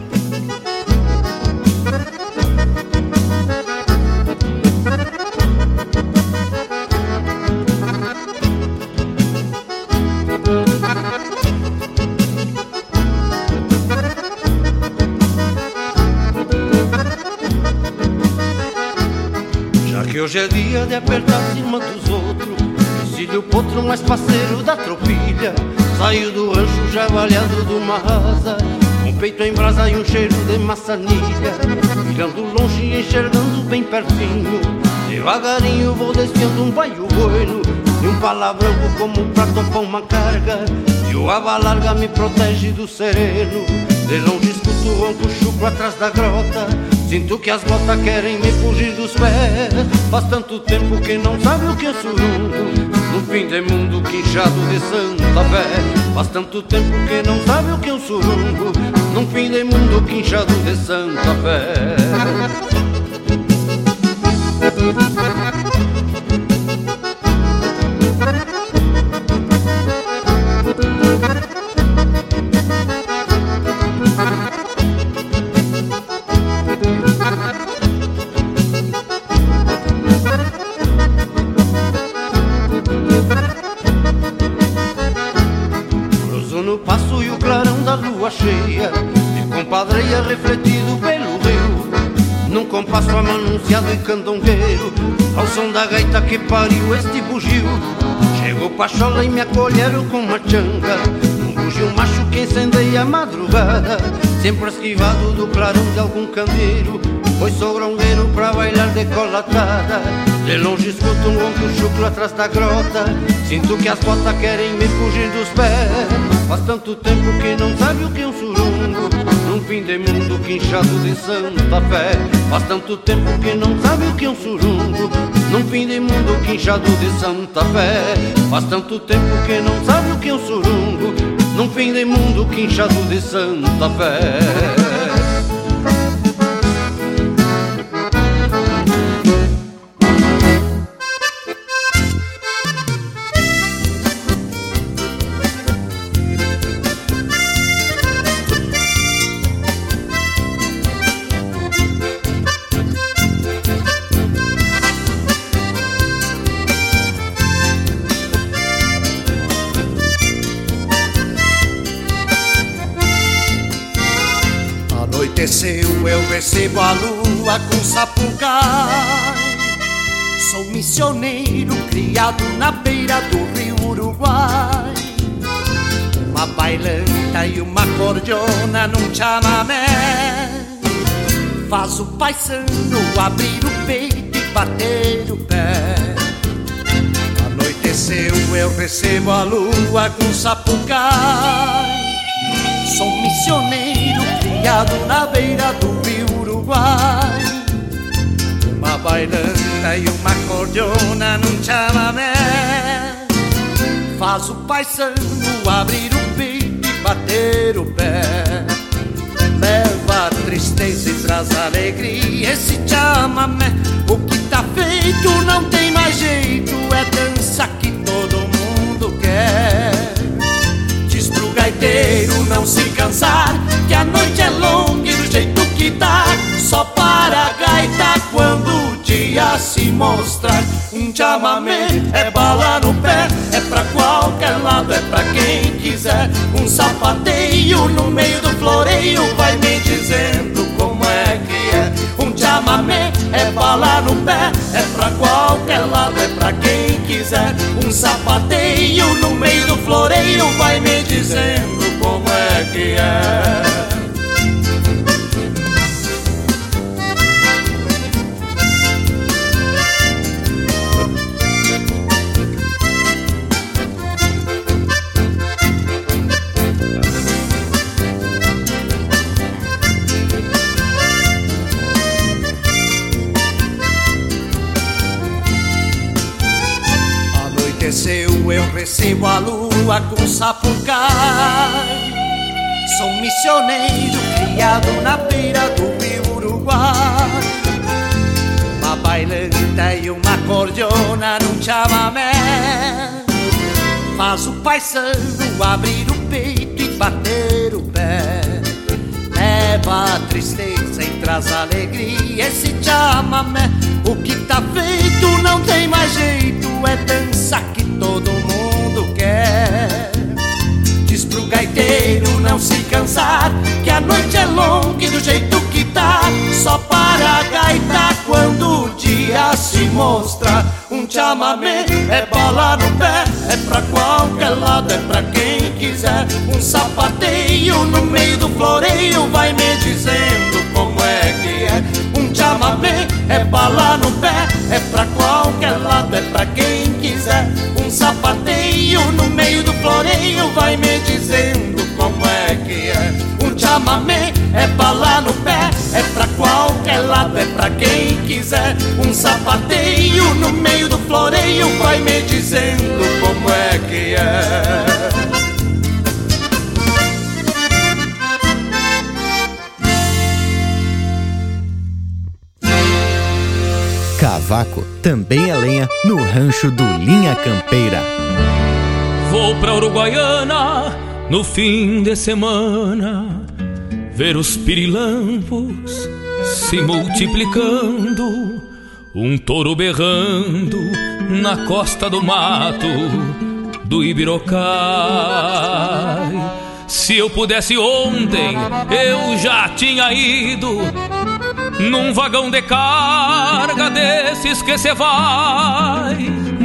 Desfiando um baio bueno E um palavrão como pra topar uma carga. E o aba larga me protege do sereno. De longe escuto o ronco chucro atrás da grota. Sinto que as botas querem me fugir dos pés. Faz tanto tempo que não sabe o que é surungo No fim de mundo quinchado de Santa Fé. Faz tanto tempo que não sabe o que é um surungo Num fim de mundo quinchado de Santa Fé candongueiro Ao som da gaita que pariu este bugio. Chegou Pachola e me acolheram com uma changa Um bugio macho que incendeia a madrugada. Sempre esquivado do clarão de algum candeiro Foi sogrongueiro pra bailar decolatada De longe escuto um ronco chucro atrás da grota Sinto que as botas querem me fugir dos pés. Faz tanto tempo que não sabe o que é um surungo Num fim de mundo quinchado de Santa Fé. Faz tanto tempo que não sabe o que é um surungo Num fim de mundo quinchado de Santa Fé. Faz tanto tempo que não sabe o que é um surungo Num fim de mundo quinchado de Santa Fé recebo a lua com sapucai. Sou missioneiro criado na beira do rio Uruguai. Uma bailanta e uma cordiona num chamamé. Faz o paisano abrir o peito e bater o pé. Anoiteceu, eu recebo a lua com sapucai. Sou missioneiro criado na beira do Uruguai. Uma bailanta e uma cordiona num chamamé Faz o paisano abrir o peito e bater o pé. Leva a tristeza e traz alegria. Esse chamamé O que tá feito não tem mais jeito É dança gaiteiro não se cansar Que a noite é longa e do jeito que tá só para a gaita quando o dia se mostrar. Um chamamé é bala no pé É pra qualquer lado, é pra quem quiser. Um sapateio no meio do floreio Vai me dizendo como é que é. Um chamamé é bala no pé É pra qualquer lado, é pra quem quiser. Um sapateio floreio Vai me dizendo como é que é eu recebo a lua com sapucai. Sou missioneiro criado na beira do rio Uruguai. Uma bailanta e uma cordiona num chamamé. Faz o paisano abrir o peito e bater o pé. Leva a tristeza e traz alegria esse chamamé. O que tá feito não tem mais jeito, é dança que todo mundo Diz pro gaiteiro não se cansar, que a noite é longa e do jeito que tá, só para a gaita quando o dia se mostra. Um chamamé é bala no pé, é pra qualquer lado, é pra quem quiser. Um sapateio no meio do floreio vai me dizendo como é que é. Um chamamé é bala no pé, é pra qualquer lado, é pra quem quiser sapateio no do floreio vai me dizendo como é que é. Um chamamé é pra lá no pé, é pra qualquer lado, é pra quem quiser. Um sapateio no meio do floreio vai me dizendo como é que é. Cavaco também é lenha no rancho do Linha Campeira. Vou pra Uruguaiana no fim de semana ver os pirilampos se multiplicando, um touro berrando na costa do mato do Ibirocai. Se eu pudesse ontem, eu já tinha ido num vagão de carga desses que cê vai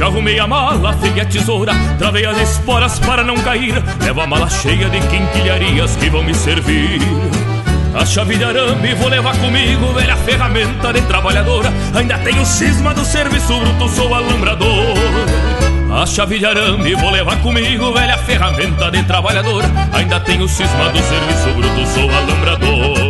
Já arrumei a mala, fiei a tesoura, travei as esporas para não cair. Levo a mala cheia de quinquilharias que vão me servir. A chave de arame vou levar comigo, velha ferramenta de trabalhadora. Ainda tenho cisma do serviço bruto, sou alambrador. A chave de arame vou levar comigo, velha ferramenta de trabalhadora. Ainda tenho cisma do serviço bruto, sou alambrador.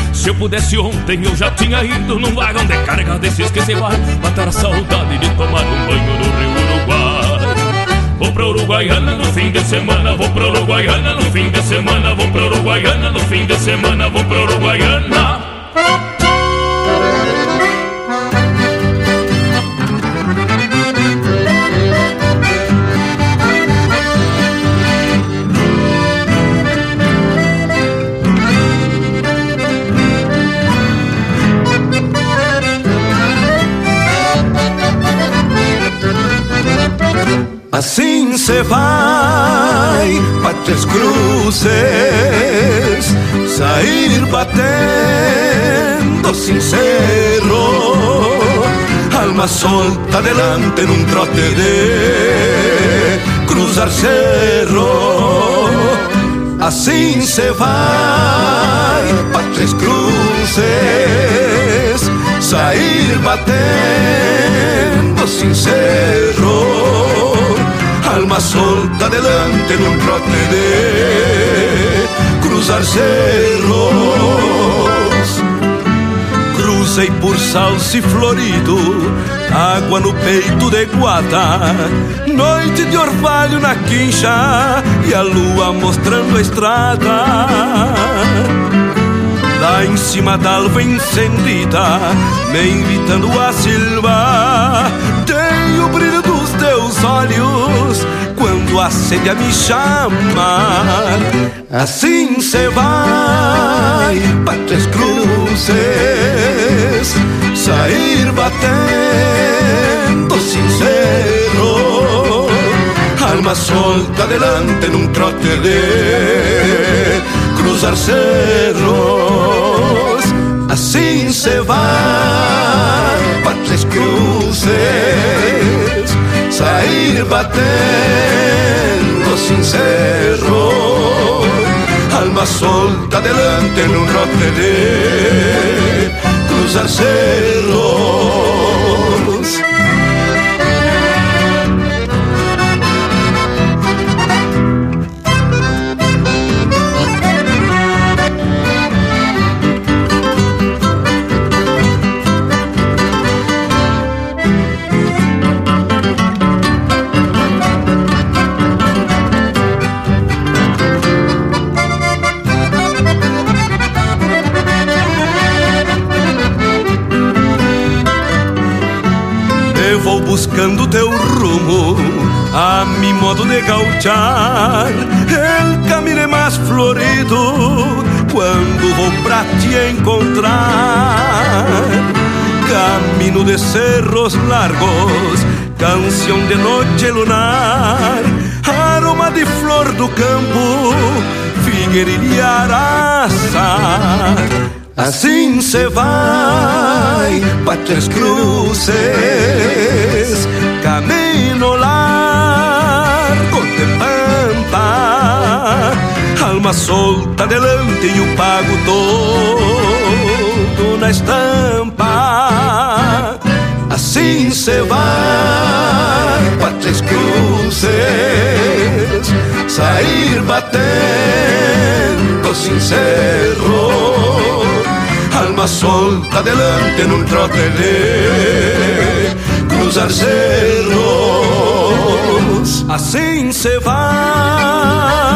Se eu pudesse ontem eu já tinha ido num vagão de carga desses que se vai matar a saudade de tomar um banho no Rio Uruguai. Vou pra Uruguaiana no fim de semana, vou pra Uruguaiana no fim de semana, vou pra Uruguaiana no fim de semana, vou pra Uruguaiana. Se vai para Três Cruzes, sair batendo sincero, alma solta adelante num trote de cruzar cerro. Assim se vai para Três Cruzes, sair batendo sincero alma solta adelante num trote de cruzar cerros. Cruzei por salse florido, água no peito de guata, noite de orvalho na quincha e a lua mostrando a estrada. Lá em cima da alva encendida, me invitando a silvar, tem o brilho teus olhos quando a sede me chama. Assim se vai para Cruzes, sair batendo sincero, alma solta adelante num trote de cruzar cerros. Assim se vai para Três Cruzes sair batendo sincero alma solta adelante en un norte de cruzar cerros. El camino mais florido quando vou pra te encontrar. Camino de cerros largos, canção de noite lunar, aroma de flor do campo, figueirilha e araçá Assim se vai para Tres Cruces, camino alma solta delante e o pago todo na estampa. Assim se vai para Tres Cruces, sair batendo sincero alma solta adelante en un trote de cruzar cerros, así se va.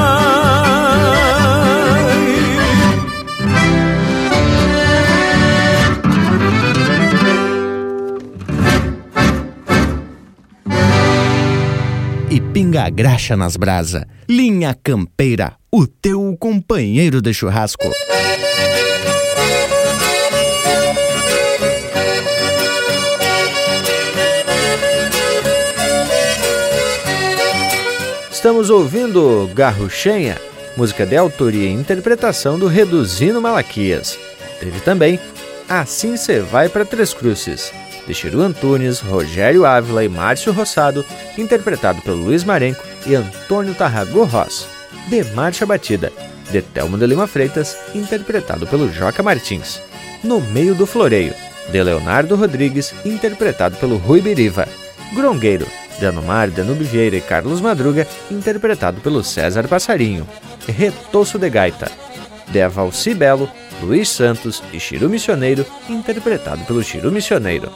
Pinga graxa nas brasa. Linha Campeira, o teu companheiro de churrasco. Estamos ouvindo Garruchenha, música de autoria e interpretação do Reduzindo Malaquias. Teve também Assim Cê Vai para Três Cruzes, de Chiru Antunes, Rogério Ávila e Márcio Rossado, interpretado pelo Luiz Marenco e Antônio Tarrago Ross. De Marcha Batida, de Telmo de Lima Freitas, interpretado pelo Joca Martins. No Meio do Floreio, de Leonardo Rodrigues, interpretado pelo Rui Biriva. Grongueiro, de Anomar, Danube Vieira e Carlos Madruga, interpretado pelo César Passarinho. Retoço de Gaita, de Avalci Belo, Luiz Santos e Chiru Missioneiro, interpretado pelo Chiru Missioneiro.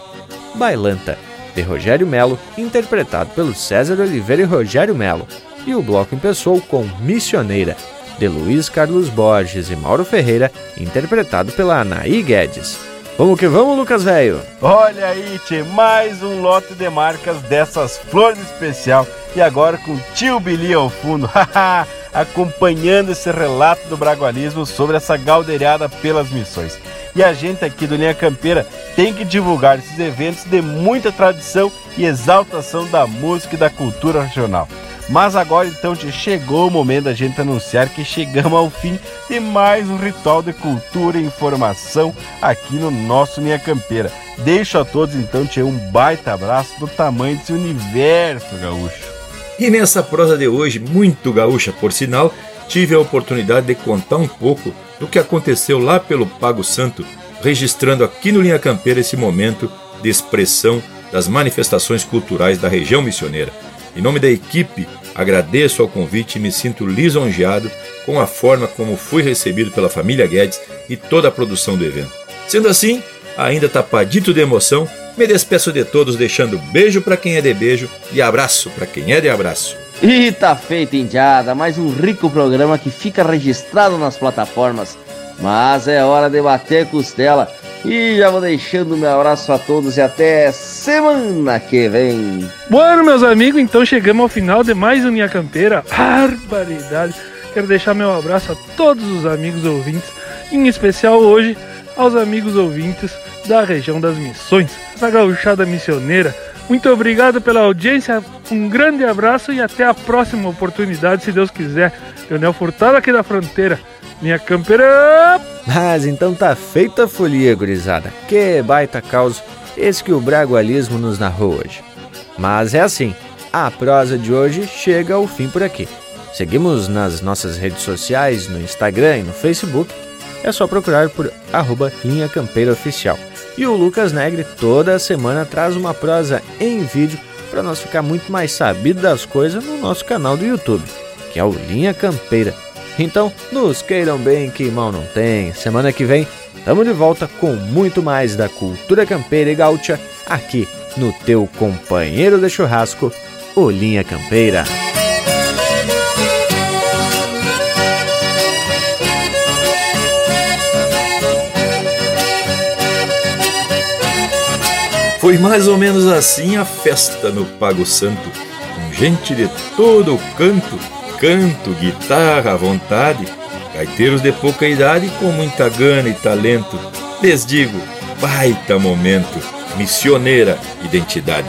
Bailanta, de Rogério Melo, interpretado pelo César Oliveira e Rogério Melo. E o bloco empeçou com Missioneira, de Luiz Carlos Borges e Mauro Ferreira, interpretado pela Anaí Guedes. Vamos que vamos, Lucas Velho! Olha aí, tchê, mais um lote de marcas dessas flores especial e agora com tio Billy ao fundo, acompanhando esse relato do bragualismo sobre essa galdeirada pelas missões. E a gente aqui do Linha Campeira tem que divulgar esses eventos de muita tradição e exaltação da música e da cultura regional. Mas agora então chegou o momento da gente anunciar que chegamos ao fim de mais um ritual de cultura e informação aqui no nosso Minha Campeira. Deixo a todos então te um baita abraço do tamanho desse universo gaúcho. E nessa prosa de hoje, muito gaúcha por sinal, tive a oportunidade de contar um pouco do que aconteceu lá pelo Pago Santo, registrando aqui no Linha Campeira esse momento de expressão das manifestações culturais da região missioneira. Em nome da equipe Agradeço ao convite e me sinto lisonjeado com a forma como fui recebido pela família Guedes e toda a produção do evento. Sendo assim, ainda tapadito de emoção, me despeço de todos deixando beijo para quem é de beijo e abraço para quem é de abraço. E tá feito, Indiada, mais um rico programa que fica registrado nas plataformas. Mas é hora de bater costela. E já vou deixando meu abraço a todos e até semana que vem. Bueno, meus amigos, então chegamos ao final de mais um Minha Campeira. Barbaridade! Quero deixar meu abraço a todos os amigos ouvintes, em especial hoje aos amigos ouvintes da região das Missões, essa gauchada missioneira. Muito obrigado pela audiência, um grande abraço e até a próxima oportunidade, se Deus quiser. Leonel Furtado aqui da fronteira. Minha campeira! Mas então tá feita a folia, gurizada. Que baita caos esse que o bragualismo nos narrou hoje. Mas é assim, a prosa de hoje chega ao fim por aqui. Seguimos nas nossas redes sociais, no Instagram e no Facebook. É só procurar por arroba Linha Campeira Oficial. E o Lucas Negre toda semana traz uma prosa em vídeo para nós ficar muito mais sabido das coisas no nosso canal do YouTube, que é o Linha Campeira. Então, nos queiram bem que mal não tem. Semana que vem, estamos de volta com muito mais da cultura campeira e gaúcha aqui no teu companheiro de churrasco, o Linha Campeira. Foi mais ou menos assim a festa no Pago Santo, com gente de todo o canto, canto, guitarra à vontade, gaiteiros de pouca idade com muita gana e talento. Les digo, baita momento, missioneira identidade.